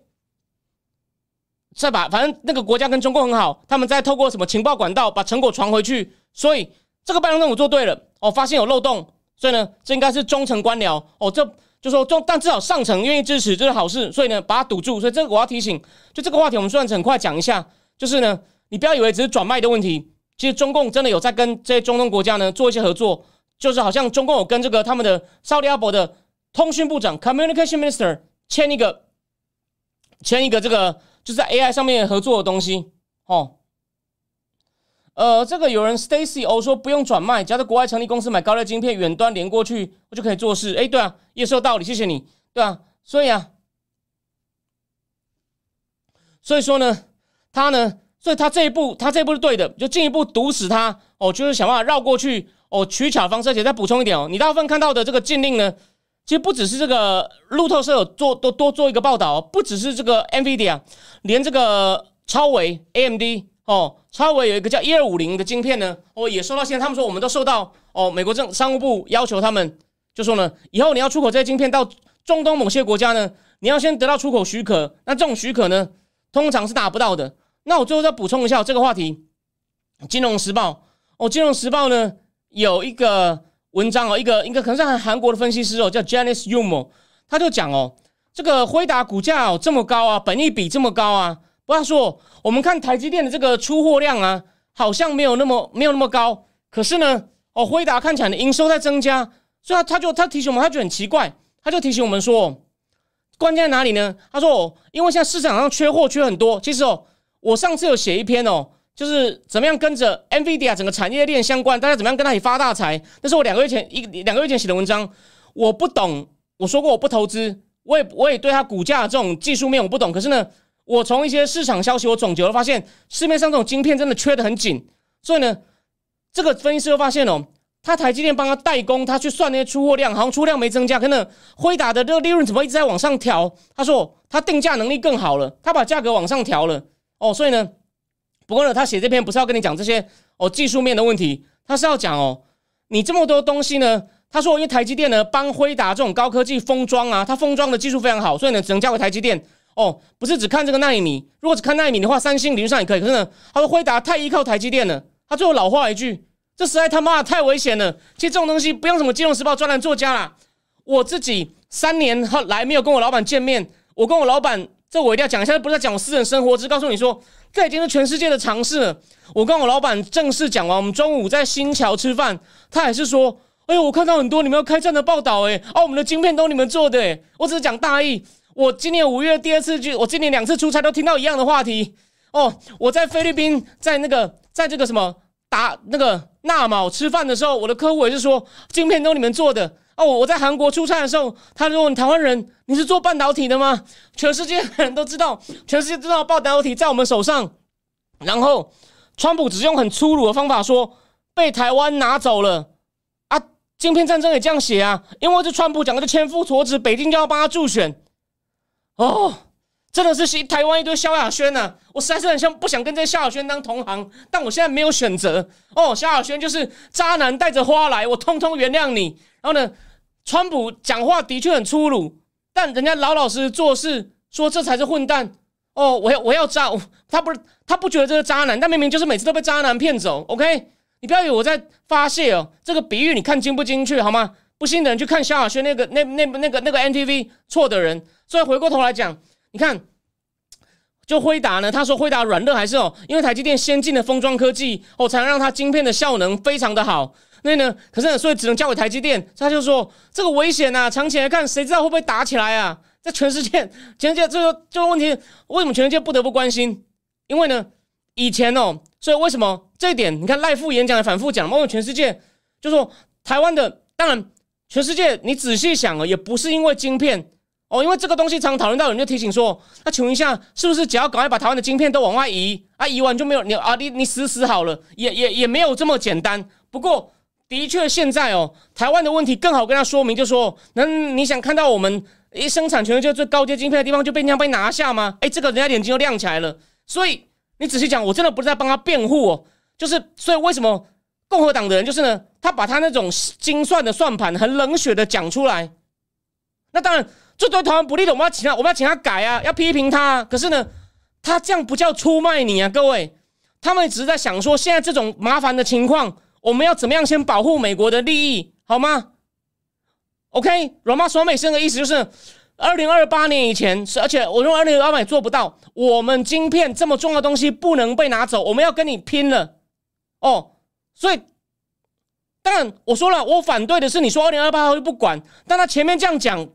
再把反正那个国家跟中共很好，他们在透过什么情报管道把成果传回去，所以这个办公任务做对了哦，发现有漏洞，所以呢，这应该是中层官僚哦，这就说中，但至少上层愿意支持，这是好事，所以呢，把它堵住。所以这个我要提醒，就这个话题，我们算是很快讲一下，就是呢。你不要以为只是转卖的问题，其实中共真的有在跟这些中东国家呢做一些合作，就是好像中共有跟这个他们的沙利阿伯的通讯部长 （Communication Minister） 签一个签一个这个就是在 AI 上面合作的东西哦。呃，这个有人 Stacy 哦说不用转卖，只要在国外成立公司买高热晶片，远端连过去，我就可以做事。哎，对啊，也是有道理，谢谢你，对啊，所以啊，所以说呢，他呢。所以他这一步，他这一步是对的，就进一步堵死他哦，就是想办法绕过去哦，取巧方式。而且再补充一点哦，你大部分看到的这个禁令呢，其实不只是这个路透社有做多多做一个报道，不只是这个 NVIDIA，连这个超维 AMD 哦，超伟有一个叫一二五零的晶片呢，哦也收到现在他们说我们都收到哦，美国政商务部要求他们就说呢，以后你要出口这些晶片到中东某些国家呢，你要先得到出口许可，那这种许可呢，通常是拿不到的。那我最后再补充一下这个话题，《金融时报》哦，《金融时报》呢有一个文章哦，一个一个可能是韩韩国的分析师哦，叫 Janice Yumo，他就讲哦，这个辉达股价哦这么高啊，本益比这么高啊，不要说我们看台积电的这个出货量啊，好像没有那么没有那么高，可是呢，哦，辉达看起来的营收在增加，所以他他就他提醒我们，他就很奇怪，他就提醒我们说，关键在哪里呢？他说哦，因为现在市场上缺货缺很多，其实哦。我上次有写一篇哦，就是怎么样跟着 NVIDIA 整个产业链相关，大家怎么样跟他一起发大财？那是我两个月前一两个月前写的文章。我不懂，我说过我不投资，我也我也对它股价这种技术面我不懂。可是呢，我从一些市场消息我总结了，发现市面上这种晶片真的缺的很紧。所以呢，这个分析师又发现哦，他台积电帮他代工，他去算那些出货量，好像出量没增加，可能辉达的这个利润怎么一直在往上调？他说他定价能力更好了，他把价格往上调了。哦，所以呢，不过呢，他写这篇不是要跟你讲这些哦技术面的问题，他是要讲哦，你这么多东西呢，他说因为台积电呢帮辉达这种高科技封装啊，它封装的技术非常好，所以呢只能交给台积电。哦，不是只看这个纳米，如果只看纳米的话，三星理论上也可以。可是呢，他说辉达太依靠台积电了，他最后老话一句，这实在他妈的太危险了。其实这种东西不用什么金融时报专栏作家啦，我自己三年后来没有跟我老板见面，我跟我老板。这我一定要讲一下，不是在讲我私人生活，只是告诉你说，这已经是全世界的常识了。我跟我老板正式讲完，我们中午在新桥吃饭，他还是说：“哎呦，我看到很多你们要开战的报道，哎，哦，我们的晶片都你们做的，哎，我只是讲大意。我今年五月第二次去，我今年两次出差都听到一样的话题。哦，我在菲律宾，在那个，在这个什么打那个纳卯吃饭的时候，我的客户也是说，晶片都你们做的。”哦，我在韩国出差的时候，他就问台湾人：“你是做半导体的吗？”全世界人都知道，全世界知道半导体在我们手上。然后，川普只是用很粗鲁的方法说被台湾拿走了啊！晶片战争也这样写啊，因为这川普讲的就千夫所指，北京就要帮他助选。哦，真的是台湾一堆萧亚轩呐！我实在是很想不想跟这萧亚轩当同行，但我现在没有选择。哦，萧亚轩就是渣男带着花来，我通通原谅你。然后呢？川普讲话的确很粗鲁，但人家老老实实做事，说这才是混蛋哦！我要我要渣，他不是他不觉得这是渣男，但明明就是每次都被渣男骗走。OK，你不要以为我在发泄哦，这个比喻你看精不精确好吗？不信的人去看萧亚轩那个那那那个那个 NTV 错的人。所以回过头来讲，你看，就辉达呢，他说辉达软热还是哦，因为台积电先进的封装科技哦，才能让它晶片的效能非常的好。那呢，可是呢，所以只能交给台积电。他就说这个危险呐，长期来看，谁知道会不会打起来啊？在全世界，全世界这个这个问题，为什么全世界不得不关心？因为呢，以前哦，所以为什么这一点？你看赖副演讲也反复讲，包括全世界就说台湾的，当然全世界你仔细想啊，也不是因为晶片哦，因为这个东西常讨论到，人就提醒说，那请问一下，是不是只要赶快把台湾的晶片都往外移啊？移完就没有你啊？你你死死好了，也也也没有这么简单。不过的确现在哦，台湾的问题更好跟他说明，就说，那你想看到我们？一生产全球最高阶晶片的地方就被人家被拿下吗？哎，这个人家眼睛就亮起来了。所以你仔细讲，我真的不是在帮他辩护哦。就是所以为什么共和党的人就是呢？他把他那种精算的算盘很冷血的讲出来。那当然，这对台湾不利的，我们要请他，我们要请他改啊，要批评他。可是呢，他这样不叫出卖你啊，各位。他们只是在想说，现在这种麻烦的情况，我们要怎么样先保护美国的利益，好吗？OK，软妈说美生的意思就是，二零二八年以前是，而且我认为二零二八也做不到。我们晶片这么重要的东西不能被拿走，我们要跟你拼了哦。所以，当然我说了，我反对的是你说二零二八就不管，但他前面这样讲，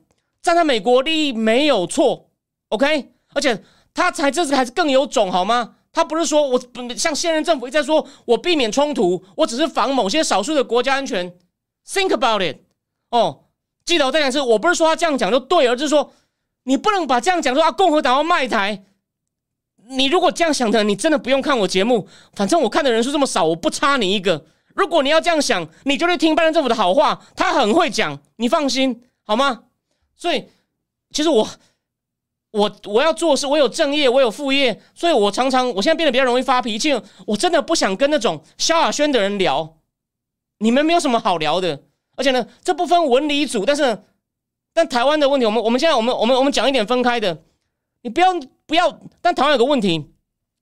站在美国利益没有错。OK，而且他才这次还是更有种好吗？他不是说我像现任政府一直在说我避免冲突，我只是防某些少数的国家安全。Think about it，哦。记得我再讲一次，我不是说他这样讲就对，而是说你不能把这样讲说啊，共和党要卖台。你如果这样想的，你真的不用看我节目，反正我看的人数这么少，我不差你一个。如果你要这样想，你就去听拜登政府的好话，他很会讲，你放心好吗？所以，其实我我我要做事，我有正业，我有副业，所以我常常我现在变得比较容易发脾气。我真的不想跟那种萧亚轩的人聊，你们没有什么好聊的。而且呢，这不分文理组，但是，但台湾的问题，我们我们现在我们我们我们讲一点分开的，你不要不要。但台湾有个问题，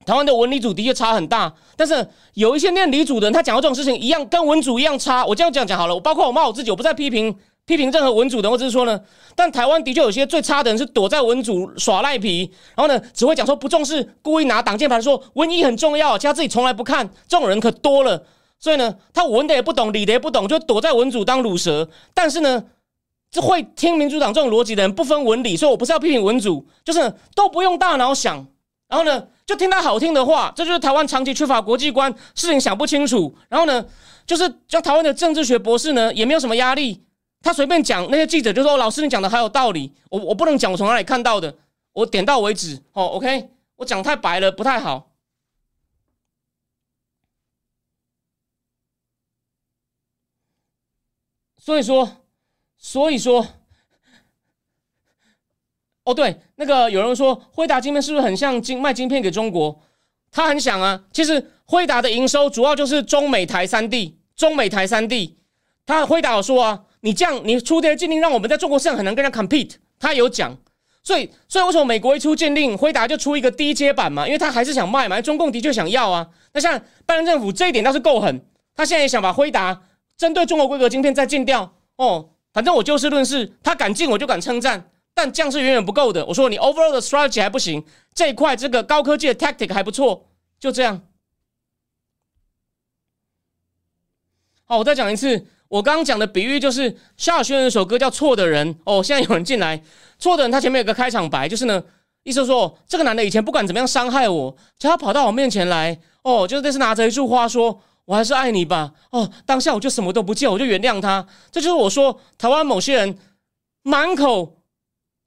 台湾的文理组的确差很大，但是有一些念理组的人，他讲到这种事情一样，跟文组一样差。我这样讲讲好了，我包括我骂我自己，我不再批评批评任何文组的，或者是说呢，但台湾的确有些最差的人是躲在文组耍赖皮，然后呢，只会讲说不重视，故意拿挡箭牌说文艺很重要，其他自己从来不看，这种人可多了。所以呢，他文的也不懂，理的也不懂，就躲在文组当卤蛇。但是呢，这会听民主党这种逻辑的人不分文理，所以我不是要批评文组，就是都不用大脑想，然后呢，就听他好听的话。这就是台湾长期缺乏国际观，事情想不清楚。然后呢，就是像台湾的政治学博士呢，也没有什么压力，他随便讲，那些记者就说：“老师，你讲的还有道理。”我我不能讲我从哪里看到的，我点到为止。哦，OK，我讲太白了，不太好。所以说，所以说，哦，对，那个有人说辉达晶片是不是很像晶卖晶片给中国？他很想啊。其实辉达的营收主要就是中美台三地，中美台三地。他辉达有说啊，你这样你出这些禁令，让我们在中国市场很难跟人家 compete。他有讲，所以所以为什么美国一出禁令，辉达就出一个低阶版嘛？因为他还是想卖嘛。中共的确想要啊。那像拜登政府这一点倒是够狠，他现在也想把辉达。针对中国规格晶片再禁掉哦，反正我就事论事，他敢禁我就敢称赞，但这样是远远不够的。我说你 overall 的 strategy 还不行，这一块这个高科技的 tactic 还不错，就这样。好，我再讲一次，我刚刚讲的比喻就是夏轩有首歌叫《错的人》哦，现在有人进来，错的人他前面有个开场白，就是呢，意思说这个男的以前不管怎么样伤害我，只要跑到我面前来，哦，就是这是拿着一束花说。我还是爱你吧。哦，当下我就什么都不见，我就原谅他。这就是我说台湾某些人满口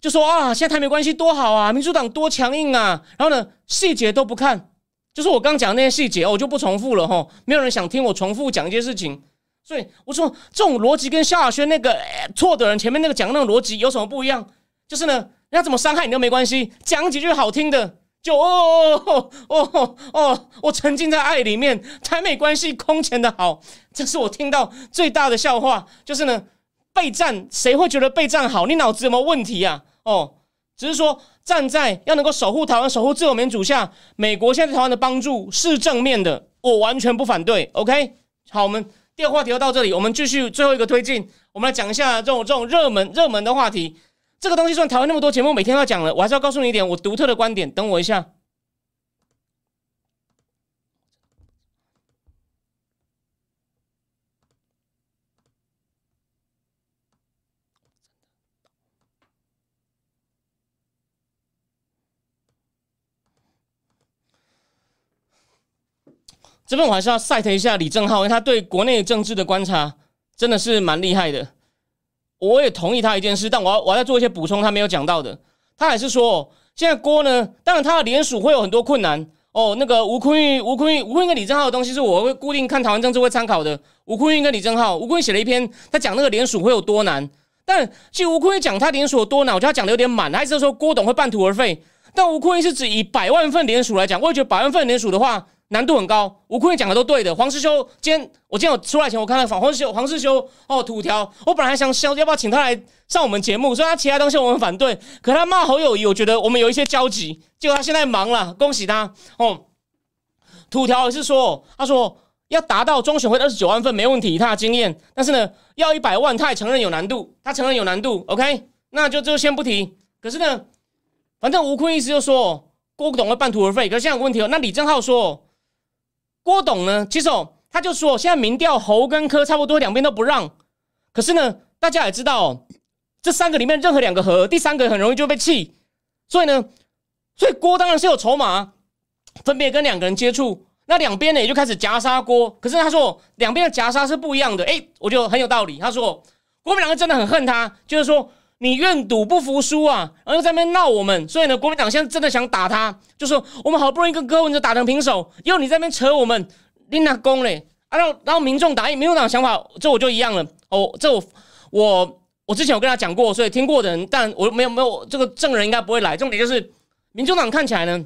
就说啊，现在台美关系多好啊，民主党多强硬啊。然后呢，细节都不看，就是我刚讲的那些细节，我就不重复了哈。没有人想听我重复讲一些事情，所以我说这种逻辑跟萧亚轩那个错的人前面那个讲那个逻辑有什么不一样？就是呢，人家怎么伤害你都没关系，讲几句好听的。就哦哦哦哦！我沉浸在爱里面，台美关系空前的好，这是我听到最大的笑话。就是呢，备战谁会觉得备战好？你脑子有没有问题啊？哦，只是说站在要能够守护台湾、守护自由民主下，美国现在台湾的帮助是正面的，我完全不反对。OK，好，我们第二个话题就到这里，我们继续最后一个推进，我们来讲一下这种这种热门热门的话题。这个东西算台湾那么多节目每天要讲了，我还是要告诉你一点我独特的观点。等我一下。这边我还是要 cite 一下李正浩，因为他对国内政治的观察真的是蛮厉害的。我也同意他一件事，但我要我要做一些补充，他没有讲到的。他还是说，现在郭呢，当然他的联署会有很多困难哦。那个吴坤玉、吴坤玉、吴坤玉跟李正浩的东西是我会固定看台湾政治会参考的。吴坤玉跟李正浩，吴坤玉写了一篇，他讲那个联署会有多难。但其实吴坤玉讲他联署有多难，我觉得他讲的有点满，他一直说郭董会半途而废。但吴坤玉是指以百万份联署来讲，我也觉得百万份联署的话。难度很高，吴坤讲的都对的。黄世修今天我今天有出来前，我看到黄世修黄世修哦土条，我本来还想想要不要请他来上我们节目，虽然他其他东西我们反对，可他骂侯友谊，我觉得我们有一些交集。结果他现在忙了，恭喜他哦。土条也是说，他说要达到中选会二十九万份没问题，他的经验，但是呢要一百万，他也承认有难度，他承认有难度。OK，那就就先不提。可是呢，反正吴坤意思就说郭董会半途而废。可是现在有问题哦，那李正浩说。郭董呢？其实哦，他就说，现在民调侯跟柯差不多，两边都不让。可是呢，大家也知道，这三个里面任何两个和，第三个很容易就被气。所以呢，所以郭当然是有筹码，分别跟两个人接触，那两边呢也就开始夹杀郭。可是他说，两边的夹杀是不一样的。哎，我觉得很有道理。他说，国民两个真的很恨他，就是说。你愿赌不服输啊，然后在那边闹我们，所以呢，国民党现在真的想打他，就说我们好不容易跟柯文哲打成平手，又你在那边扯我们，你哪公嘞？啊，然后然后民众党，民众党想法，这我就一样了。哦，这我我我之前有跟他讲过，所以听过的人，但我没有没有这个证人应该不会来。重点就是，民众党看起来呢，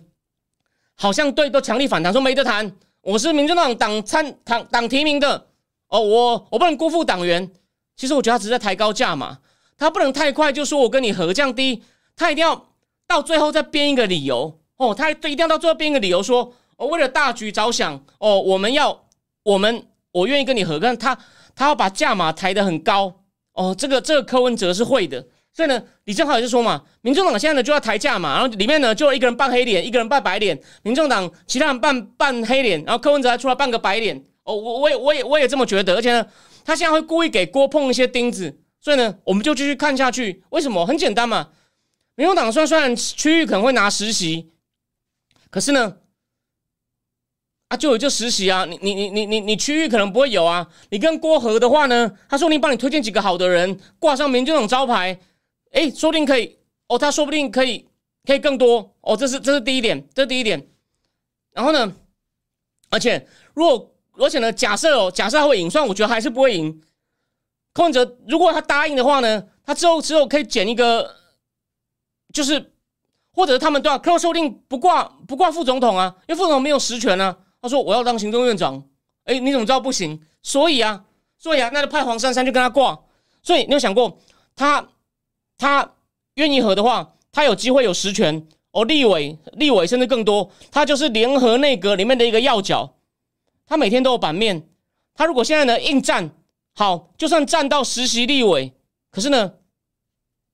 好像对都强力反弹，说没得谈，我是民众党党参党党提名的，哦，我我不能辜负党员。其实我觉得他只是在抬高价嘛。他不能太快就说我跟你和降低，他一定要到最后再编一个理由。哦，他一定要到最后编一个理由说，哦，为了大局着想哦，我们要我们我愿意跟你和，但他他要把价码抬得很高。哦，这个这个柯文哲是会的，所以呢，李正浩也就说嘛，民众党现在呢就要抬价嘛，然后里面呢就一个人扮黑脸，一个人扮白脸，民众党其他人扮扮黑脸，然后柯文哲还出来扮个白脸。哦，我我也我也我也这么觉得，而且呢，他现在会故意给郭碰一些钉子。所以呢，我们就继续看下去。为什么？很简单嘛。民主党虽然虽然区域可能会拿实习，可是呢，啊，就有就实习啊。你你你你你你区域可能不会有啊。你跟郭和的话呢，他说你帮你推荐几个好的人，挂上民主党招牌，哎，说不定可以哦。他说不定可以可以更多哦。这是这是第一点，这是第一点。然后呢，而且如果而且呢，假设哦，假设他会赢，算我觉得还是不会赢。柯文哲如果他答应的话呢，他之后之后可以捡一个，就是或者是他们对啊，柯说不定不挂不挂副总统啊，因为副总统没有实权啊。他说我要当行政院长，哎，你怎么知道不行？所以啊，所以啊，那就派黄珊珊去跟他挂。所以你有想过，他他愿意和的话，他有机会有实权哦，立委立委甚至更多，他就是联合内阁里面的一个要角，他每天都有版面。他如果现在呢应战。好，就算站到实习立委，可是呢，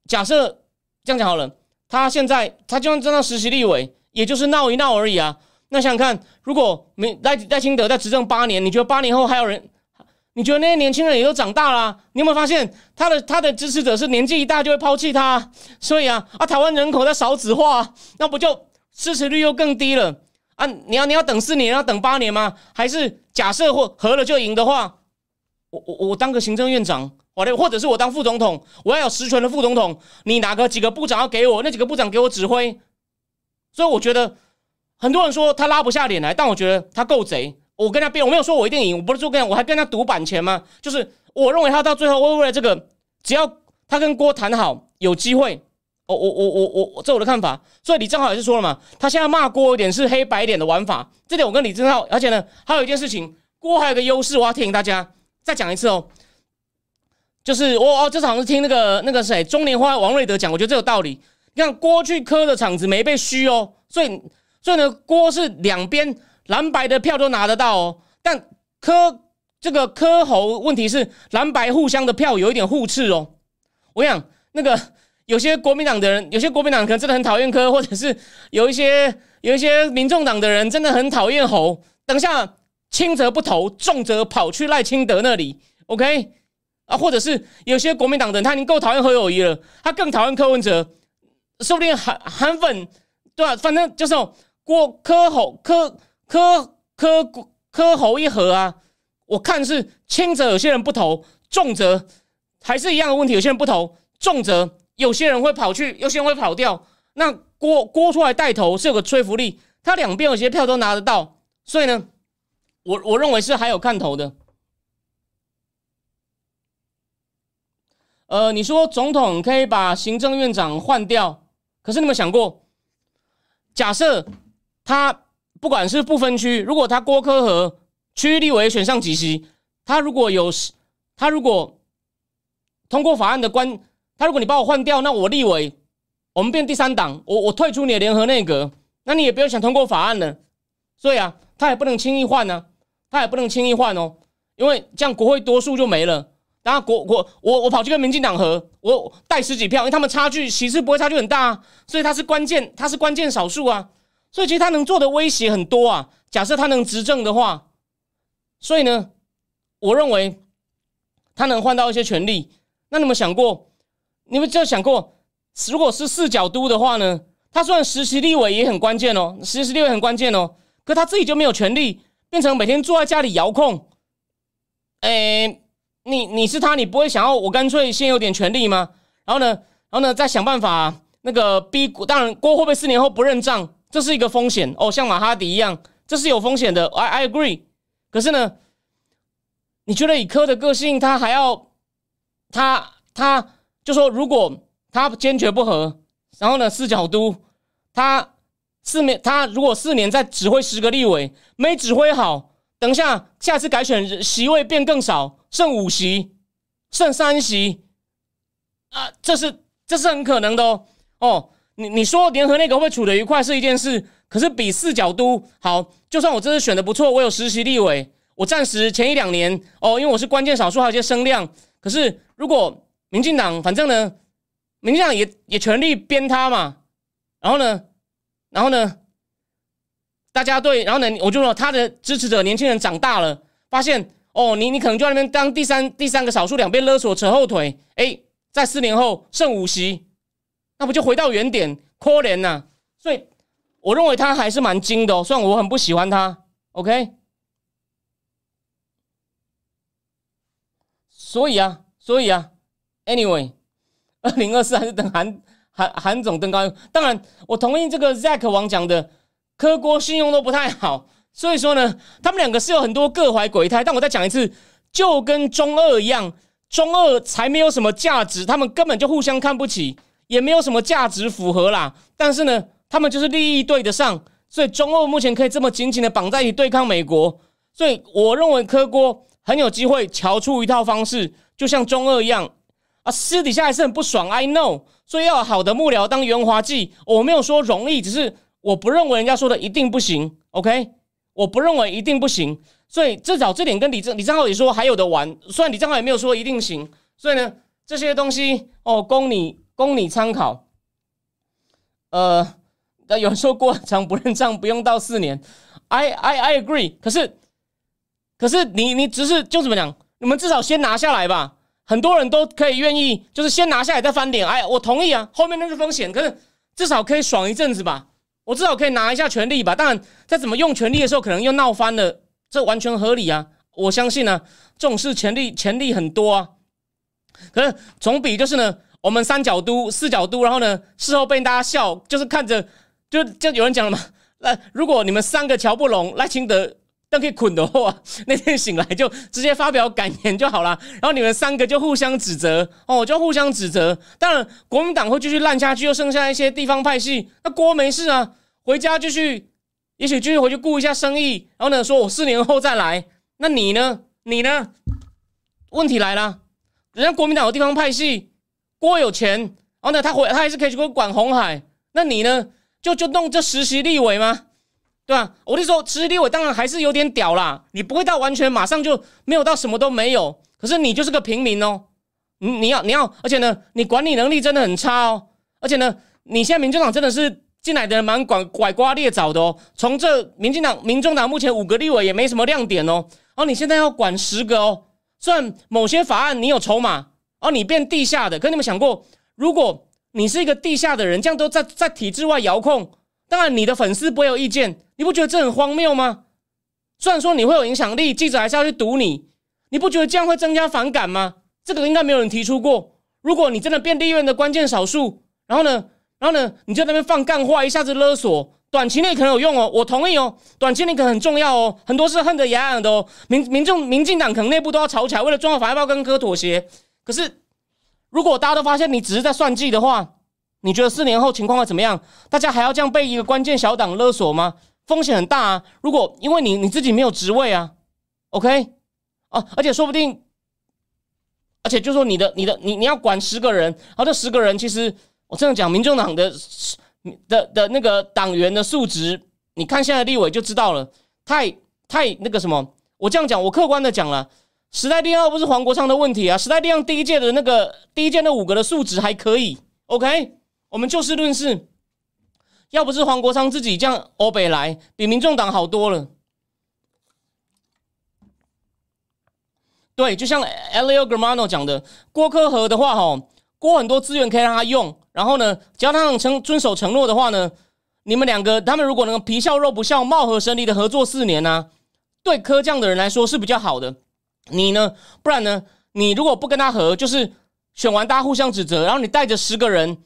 假设这样讲好了，他现在他就算站到实习立委，也就是闹一闹而已啊。那想想看，如果没赖赖清德在执政八年，你觉得八年后还有人？你觉得那些年轻人也都长大了？你有没有发现他的他的支持者是年纪一大就会抛弃他？所以啊啊，台湾人口在少子化，那不就支持率又更低了啊？你要你要等四年，要等八年吗？还是假设或合了就赢的话？我我我当个行政院长，我的或者是我当副总统，我要有实权的副总统。你哪个几个部长要给我？那几个部长给我指挥。所以我觉得很多人说他拉不下脸来，但我觉得他够贼。我跟他辩，我没有说我一定赢，我不是说跟我还跟他赌版权吗？就是我认为他到最后会为了这个，只要他跟郭谈好，有机会。我我我我我，这我的看法。所以李正浩也是说了嘛，他现在骂郭有点是黑白脸的玩法。这点我跟李正浩，而且呢，还有一件事情，郭还有个优势，我要提醒大家。再讲一次哦，就是我哦，这场是听那个那个谁中年花王瑞德讲，我觉得这有道理。你看郭去科的场子没被虚哦，所以所以呢，郭是两边蓝白的票都拿得到哦，但科这个科侯问题是蓝白互相的票有一点互斥哦。我想那个有些国民党的人，有些国民党可能真的很讨厌科，或者是有一些有一些民众党的人真的很讨厌侯。等下。轻则不投，重则跑去赖清德那里。OK 啊，或者是有些国民党人他已经够讨厌何友谊了，他更讨厌柯文哲，说不定韩韩粉对吧？反正就是郭柯侯柯柯柯柯侯一合啊，我看是轻则有些人不投，重则还是一样的问题，有些人不投，重则有些人会跑去，有些人会跑掉。那郭郭出来带头是有个吹服力，他两边有些票都拿得到，所以呢，我我认为是还有看头的。呃，你说总统可以把行政院长换掉，可是你有想过，假设他不管是不分区，如果他郭科和区域立委选上几席，他如果有他如果通过法案的关，他如果你把我换掉，那我立委我们变第三党，我我退出你的联合内阁，那你也不用想通过法案了。所以啊，他也不能轻易换呢，他也不能轻易换哦，因为这样国会多数就没了。然后国国我我跑去跟民进党合，我带十几票，因为他们差距其实不会差距很大，啊，所以他是关键，他是关键少数啊，所以其实他能做的威胁很多啊。假设他能执政的话，所以呢，我认为他能换到一些权利。那你们想过，你们有想过，如果是四角都的话呢？他虽然实习立委也很关键哦，实习立委很关键哦，可他自己就没有权利，变成每天坐在家里遥控，诶。你你是他，你不会想要我干脆先有点权利吗？然后呢，然后呢，再想办法那个逼当然郭会不会四年后不认账，这是一个风险哦，像马哈迪一样，这是有风险的。I I agree。可是呢，你觉得以柯的个性，他还要他他就说，如果他坚决不和，然后呢四角都他四年他如果四年再指挥十个立委，没指挥好。等一下，下次改选席位变更少，剩五席，剩三席，啊，这是这是很可能的哦。哦，你你说联合那个会处得愉快是一件事，可是比四角都好。就算我这次选的不错，我有实习立委，我暂时前一两年哦，因为我是关键少数，还有一些声量。可是如果民进党，反正呢，民进党也也全力编他嘛，然后呢，然后呢？大家对，然后呢，我就说他的支持者年轻人长大了，发现哦，你你可能就在那边当第三第三个少数，两边勒索扯后腿，哎，在四年后剩五席，那不就回到原点？可怜呐！所以我认为他还是蛮精的哦，虽然我很不喜欢他。OK，所以啊，所以啊，Anyway，二零二四还是等韩韩韩总登高。当然，我同意这个 Zack 王讲的。科郭信用都不太好，所以说呢，他们两个是有很多各怀鬼胎。但我再讲一次，就跟中二一样，中二才没有什么价值，他们根本就互相看不起，也没有什么价值符合啦。但是呢，他们就是利益对得上，所以中二目前可以这么紧紧的绑在一起对抗美国。所以我认为科郭很有机会瞧出一套方式，就像中二一样啊，私底下还是很不爽。I know，所以要有好的幕僚当圆滑剂，我没有说容易，只是。我不认为人家说的一定不行，OK？我不认为一定不行，所以至少这点跟李正李正浩也说还有的玩。虽然李正浩也没有说一定行，所以呢，这些东西哦，供你供你参考。呃，那有人说过长不认账不用到四年，I I I agree。可是可是你你只是就怎么讲？你们至少先拿下来吧。很多人都可以愿意，就是先拿下来再翻脸。哎，我同意啊，后面那是风险，可是至少可以爽一阵子吧。我至少可以拿一下权力吧，当然，在怎么用权力的时候，可能又闹翻了，这完全合理啊！我相信呢，这种事权力权力很多啊，可是总比就是呢，我们三角都四角都，然后呢，事后被大家笑，就是看着，就就有人讲了嘛，那如果你们三个瞧不拢赖清德。但可以捆的话，那天醒来就直接发表感言就好了。然后你们三个就互相指责哦，就互相指责。当然，国民党会继续烂下去，又剩下一些地方派系。那郭没事啊，回家继续，也许继续回去顾一下生意。然后呢，说我四年后再来。那你呢？你呢？问题来了，人家国民党有地方派系，郭有钱，然后呢，他回他还是可以去管红海。那你呢？就就弄这实习立委吗？对吧？我就说，实立委当然还是有点屌啦。你不会到完全马上就没有到什么都没有，可是你就是个平民哦。你你要你要，而且呢，你管理能力真的很差哦。而且呢，你现在民进党真的是进来的人蛮拐拐瓜裂枣的哦。从这民进党、民众党目前五个立委也没什么亮点哦。哦你现在要管十个哦，虽然某些法案你有筹码，哦，你变地下的。可你们想过，如果你是一个地下的人，这样都在在体制外遥控？当然，你的粉丝不会有意见，你不觉得这很荒谬吗？虽然说你会有影响力，记者还是要去堵你，你不觉得这样会增加反感吗？这个应该没有人提出过。如果你真的变立院的关键少数，然后呢，然后呢，你在那边放干话，一下子勒索，短期内可能有用哦，我同意哦，短期内可能很重要哦，很多是恨得牙痒的哦，民民众民进党可能内部都要吵起来，为了中华法院报跟科妥协。可是如果大家都发现你只是在算计的话，你觉得四年后情况会怎么样？大家还要这样被一个关键小党勒索吗？风险很大啊！如果因为你你自己没有职位啊，OK，啊，而且说不定，而且就说你的你的你你要管十个人，然后这十个人其实我这样讲，民众党的的的那个党员的素质，你看现在立委就知道了，太太那个什么，我这样讲，我客观的讲了，时代力量不是黄国昌的问题啊，时代力量第一届的那个第一届那五个的素质还可以，OK。我们就事论事，要不是黄国昌自己这样欧北来，比民众党好多了。对，就像 Elio Germano 讲的，郭科和的话，哈，郭很多资源可以让他用，然后呢，只要他能承遵守承诺的话呢，你们两个，他们如果能皮笑肉不笑、貌合神离的合作四年呢，对科这样的人来说是比较好的。你呢？不然呢？你如果不跟他合，就是选完大家互相指责，然后你带着十个人。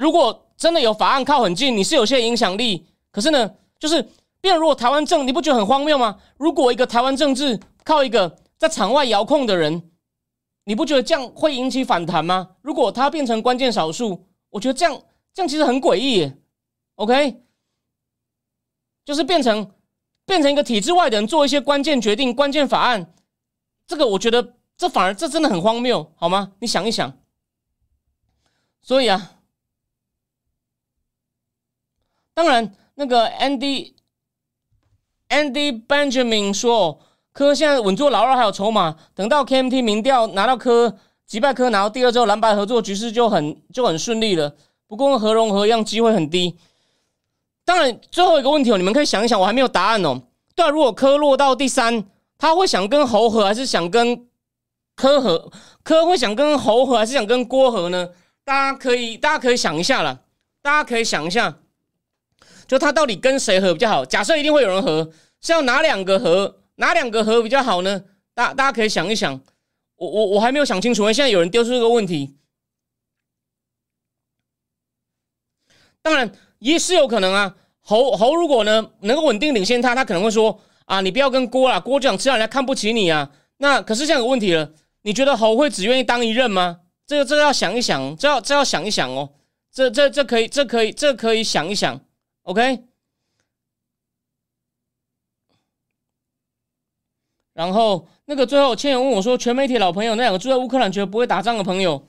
如果真的有法案靠很近，你是有些影响力，可是呢，就是，变如果台湾政，你不觉得很荒谬吗？如果一个台湾政治靠一个在场外遥控的人，你不觉得这样会引起反弹吗？如果他变成关键少数，我觉得这样这样其实很诡异，OK，就是变成变成一个体制外的人做一些关键决定、关键法案，这个我觉得这反而这真的很荒谬，好吗？你想一想，所以啊。当然，那个 Andy Andy Benjamin 说，科现在稳坐老二还有筹码，等到 KMT 民调拿到科击败科拿到第二之后，蓝白合作局势就很就很顺利了。不过和融合一样机会很低。当然，最后一个问题哦，你们可以想一想，我还没有答案哦。对啊，如果科落到第三，他会想跟侯合，还是想跟科合？科会想跟侯合，还是想跟郭合呢？大家可以大家可以想一下了，大家可以想一下。就他到底跟谁合比较好？假设一定会有人合，是要哪两个合？哪两个合比较好呢？大大家可以想一想。我我我还没有想清楚，因为现在有人丢出这个问题。当然也是有可能啊。侯侯如果呢能够稳定领先他，他可能会说啊，你不要跟郭啦，郭讲吃让人家看不起你啊。那可是这样有问题了，你觉得侯会只愿意当一任吗？这个这个要想一想，这要这要想一想哦。这这这可以，这可以，这可以想一想。OK，然后那个最后，千友问我说：“全媒体老朋友，那两个住在乌克兰觉得不会打仗的朋友，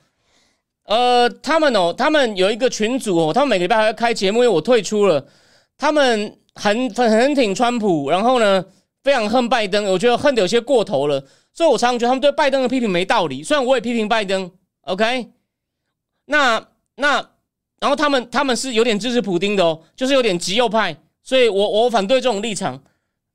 呃，他们哦，他们有一个群组哦，他们每个礼拜还要开节目，因为我退出了。他们很很很挺川普，然后呢，非常恨拜登，我觉得恨的有些过头了。所以我常常觉得他们对拜登的批评没道理。虽然我也批评拜登，OK，那那。”然后他们他们是有点支持普丁的哦，就是有点极右派，所以我我反对这种立场。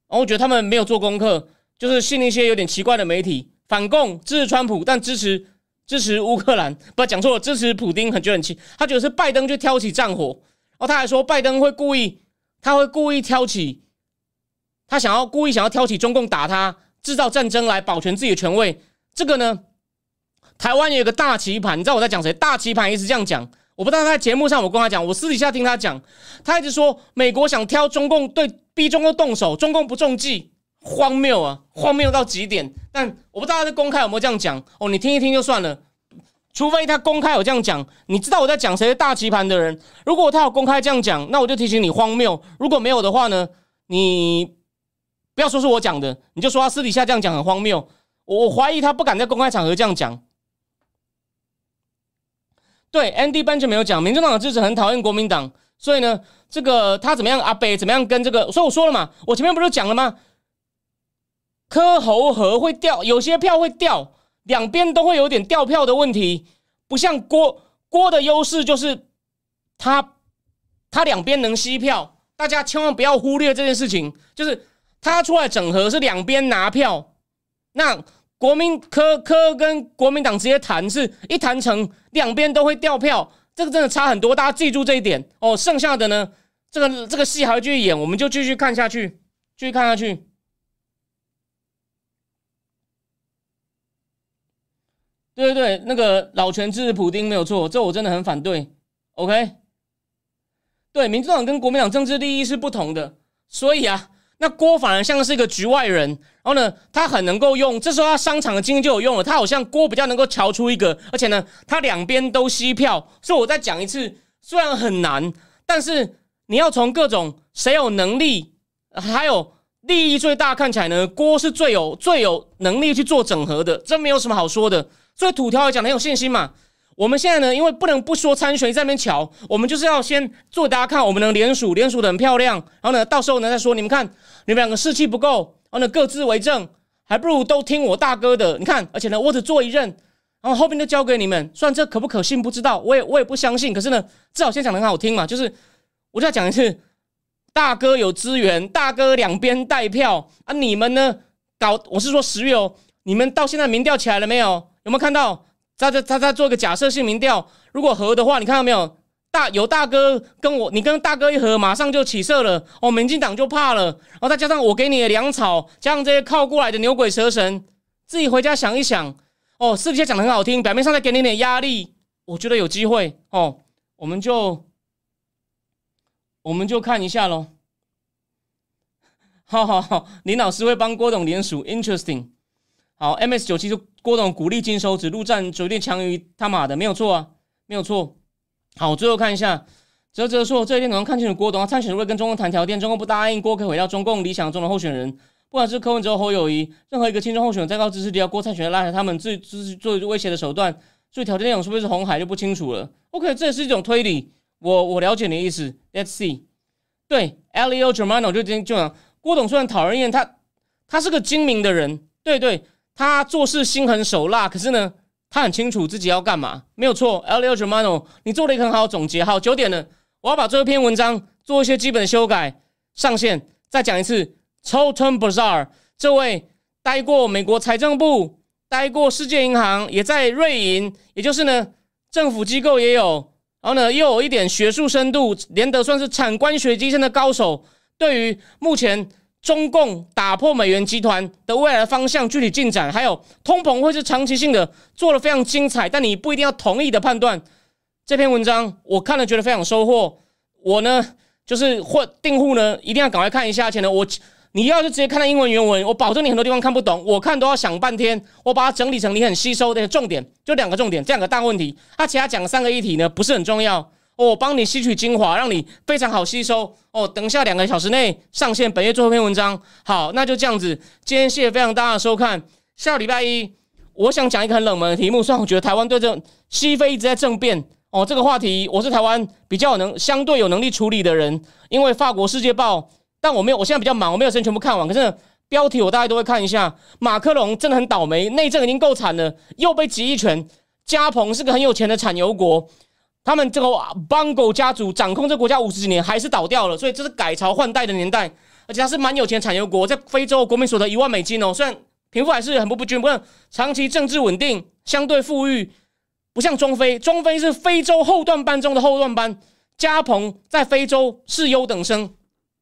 然后我觉得他们没有做功课，就是信一些有点奇怪的媒体，反共支持川普，但支持支持乌克兰，不讲错了，支持普丁很觉得很气，他觉得是拜登去挑起战火。然后他还说拜登会故意，他会故意挑起，他想要故意想要挑起中共打他，制造战争来保全自己的权位。这个呢，台湾有一个大棋盘，你知道我在讲谁？大棋盘一直这样讲。我不知道他在节目上，我跟他讲，我私底下听他讲，他一直说美国想挑中共，对逼中共动手，中共不中计，荒谬啊，荒谬到极点。但我不知道他在公开有没有这样讲哦，你听一听就算了。除非他公开有这样讲，你知道我在讲谁是大棋盘的人。如果他有公开这样讲，那我就提醒你荒谬。如果没有的话呢，你不要说是我讲的，你就说他私底下这样讲很荒谬。我怀疑他不敢在公开场合这样讲。对，Andy 班就没有讲，民主党的支持很讨厌国民党，所以呢，这个他怎么样？阿北怎么样？跟这个，所以我说了嘛，我前面不是讲了吗？柯侯和会掉，有些票会掉，两边都会有点掉票的问题，不像郭郭的优势就是他他两边能吸票，大家千万不要忽略这件事情，就是他出来整合是两边拿票，那。国民科科跟国民党直接谈，是一谈成，两边都会掉票，这个真的差很多，大家记住这一点哦。剩下的呢，这个这个戏还会继续演，我们就继续看下去。继续看下去。对对对，那个老权支持普丁没有错，这我真的很反对。OK，对，民主党跟国民党政治利益是不同的，所以啊，那郭反而像是一个局外人，然后呢，他很能够用，这时候他商场的经验就有用了，他好像郭比较能够瞧出一个，而且呢，他两边都吸票，所以我再讲一次，虽然很难，但是你要从各种谁有能力，还有利益最大，看起来呢，郭是最有最有能力去做整合的，这没有什么好说的。所以土条也讲很有信心嘛。我们现在呢，因为不能不说参选在那边瞧，我们就是要先做大家看，我们能联署，联署的很漂亮。然后呢，到时候呢再说，你们看你们两个士气不够，然后呢各自为政，还不如都听我大哥的。你看，而且呢我只做一任，然后后面就交给你们。虽然这可不可信不知道，我也我也不相信。可是呢，至少先讲的很好听嘛，就是我就要讲一次，大哥有资源，大哥两边带票啊，你们呢搞，我是说十月哦，你们到现在民调起来了没有？有没有看到？在在在在做个假设性民调，如果合的话，你看到没有？大有大哥跟我，你跟大哥一合，马上就起色了哦。民进党就怕了，然后再加上我给你的粮草，加上这些靠过来的牛鬼蛇神，自己回家想一想哦。私底下讲的很好听，表面上再给你点压力，我觉得有机会哦。我们就我们就看一下喽。好好好，林老师会帮郭董联署，interesting。好，MS 九七就郭董鼓励金收，指路战绝对强于他妈的，没有错啊，没有错。好，最后看一下，泽泽说这一天可能看清楚郭董，他参选会跟中共谈条件，中共不答应，郭可以回到中共理想中的候选人。不管是柯文哲、侯友谊，任何一个亲中候选人，再高支持力，要郭参选拉下他们最最最威胁的手段，所以条件内容是不是红海就不清楚了。OK，这也是一种推理，我我了解你的意思。Let's see，对，Leo Germano 就就讲郭董虽然讨人厌，他他是个精明的人，对对。他做事心狠手辣，可是呢，他很清楚自己要干嘛，没有错。L. L. Germano，你做了一个很好的总结。好，九点了，我要把这篇文章做一些基本的修改，上线。再讲一次，Totem Bazaar 这位待过美国财政部，待过世界银行，也在瑞银，也就是呢政府机构也有，然后呢又有一点学术深度，连得算是产官学机生的高手。对于目前。中共打破美元集团的未来方向、具体进展，还有通膨会是长期性的，做了非常精彩，但你不一定要同意的判断。这篇文章我看了，觉得非常收获。我呢，就是或订户呢，一定要赶快看一下。而且呢，我你要就直接看到英文原文，我保证你很多地方看不懂，我看都要想半天。我把它整理成你很吸收的重点，就两个重点，这两个大问题。它其他讲三个议题呢，不是很重要。我帮你吸取精华，让你非常好吸收哦。等一下两个小时内上线本月最后一篇文章。好，那就这样子。今天谢谢非常大家的收看。下礼拜一，我想讲一个很冷门的题目。虽然我觉得台湾对这西非一直在政变哦，这个话题我是台湾比较能相对有能力处理的人。因为法国世界报，但我没有，我现在比较忙，我没有时间全部看完。可是标题我大概都会看一下。马克龙真的很倒霉，内政已经够惨了，又被集一拳。加蓬是个很有钱的产油国。他们这个邦狗家族掌控这国家五十几年，还是倒掉了，所以这是改朝换代的年代，而且它是蛮有钱产油国，在非洲国民所得一万美金哦，虽然贫富还是很不不均，不过长期政治稳定，相对富裕，不像中非，中非是非洲后段班中的后段班，加蓬在非洲是优等生，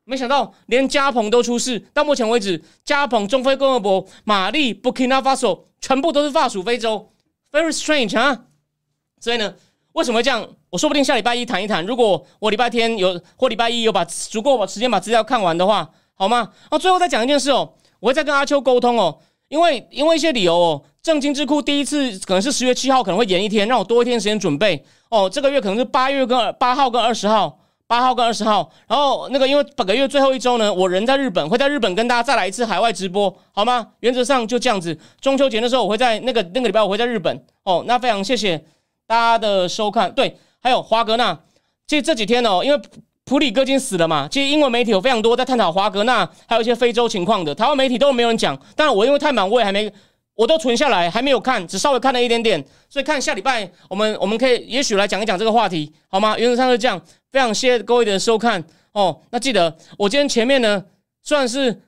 没想到连加蓬都出事，到目前为止，加蓬、中非共和国、马利、Burkina Faso 全部都是法属非洲，very strange 啊，所以呢。为什么会这样？我说不定下礼拜一谈一谈。如果我礼拜天有或礼拜一有把足够把时间把资料看完的话，好吗？哦，最后再讲一件事哦，我会再跟阿秋沟通哦，因为因为一些理由哦，正金智库第一次可能是十月七号，可能会延一天，让我多一天时间准备哦。这个月可能是八月跟八号跟二十号，八号跟二十号。然后那个因为本个月最后一周呢，我人在日本，会在日本跟大家再来一次海外直播，好吗？原则上就这样子。中秋节的时候我会在那个那个礼拜我会在日本哦。那非常谢谢。大家的收看，对，还有华格纳，其实这几天哦，因为普里戈金死了嘛，其实英文媒体有非常多在探讨华格纳，还有一些非洲情况的，台湾媒体都没有人讲。但我因为太忙，我也还没，我都存下来，还没有看，只稍微看了一点点，所以看下礼拜我们我们可以也许来讲一讲这个话题，好吗？原则上是这样，非常谢谢各位的收看哦。那记得我今天前面呢，算是。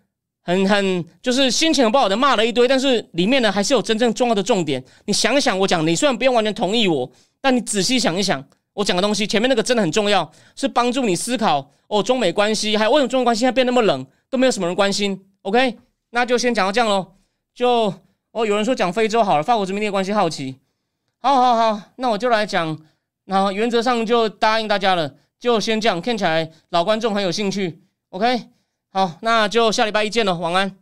很很就是心情很不好的骂了一堆，但是里面呢还是有真正重要的重点。你想想，我讲你虽然不用完全同意我，但你仔细想一想，我讲的东西，前面那个真的很重要，是帮助你思考哦，中美关系，还有为什么中美关系现在变那么冷，都没有什么人关心。OK，那就先讲到这样喽。就哦，有人说讲非洲好了，法国殖民地关系好奇，好好好，那我就来讲。那原则上就答应大家了，就先这样。看起来老观众很有兴趣。OK，好，那就下礼拜一见了，晚安。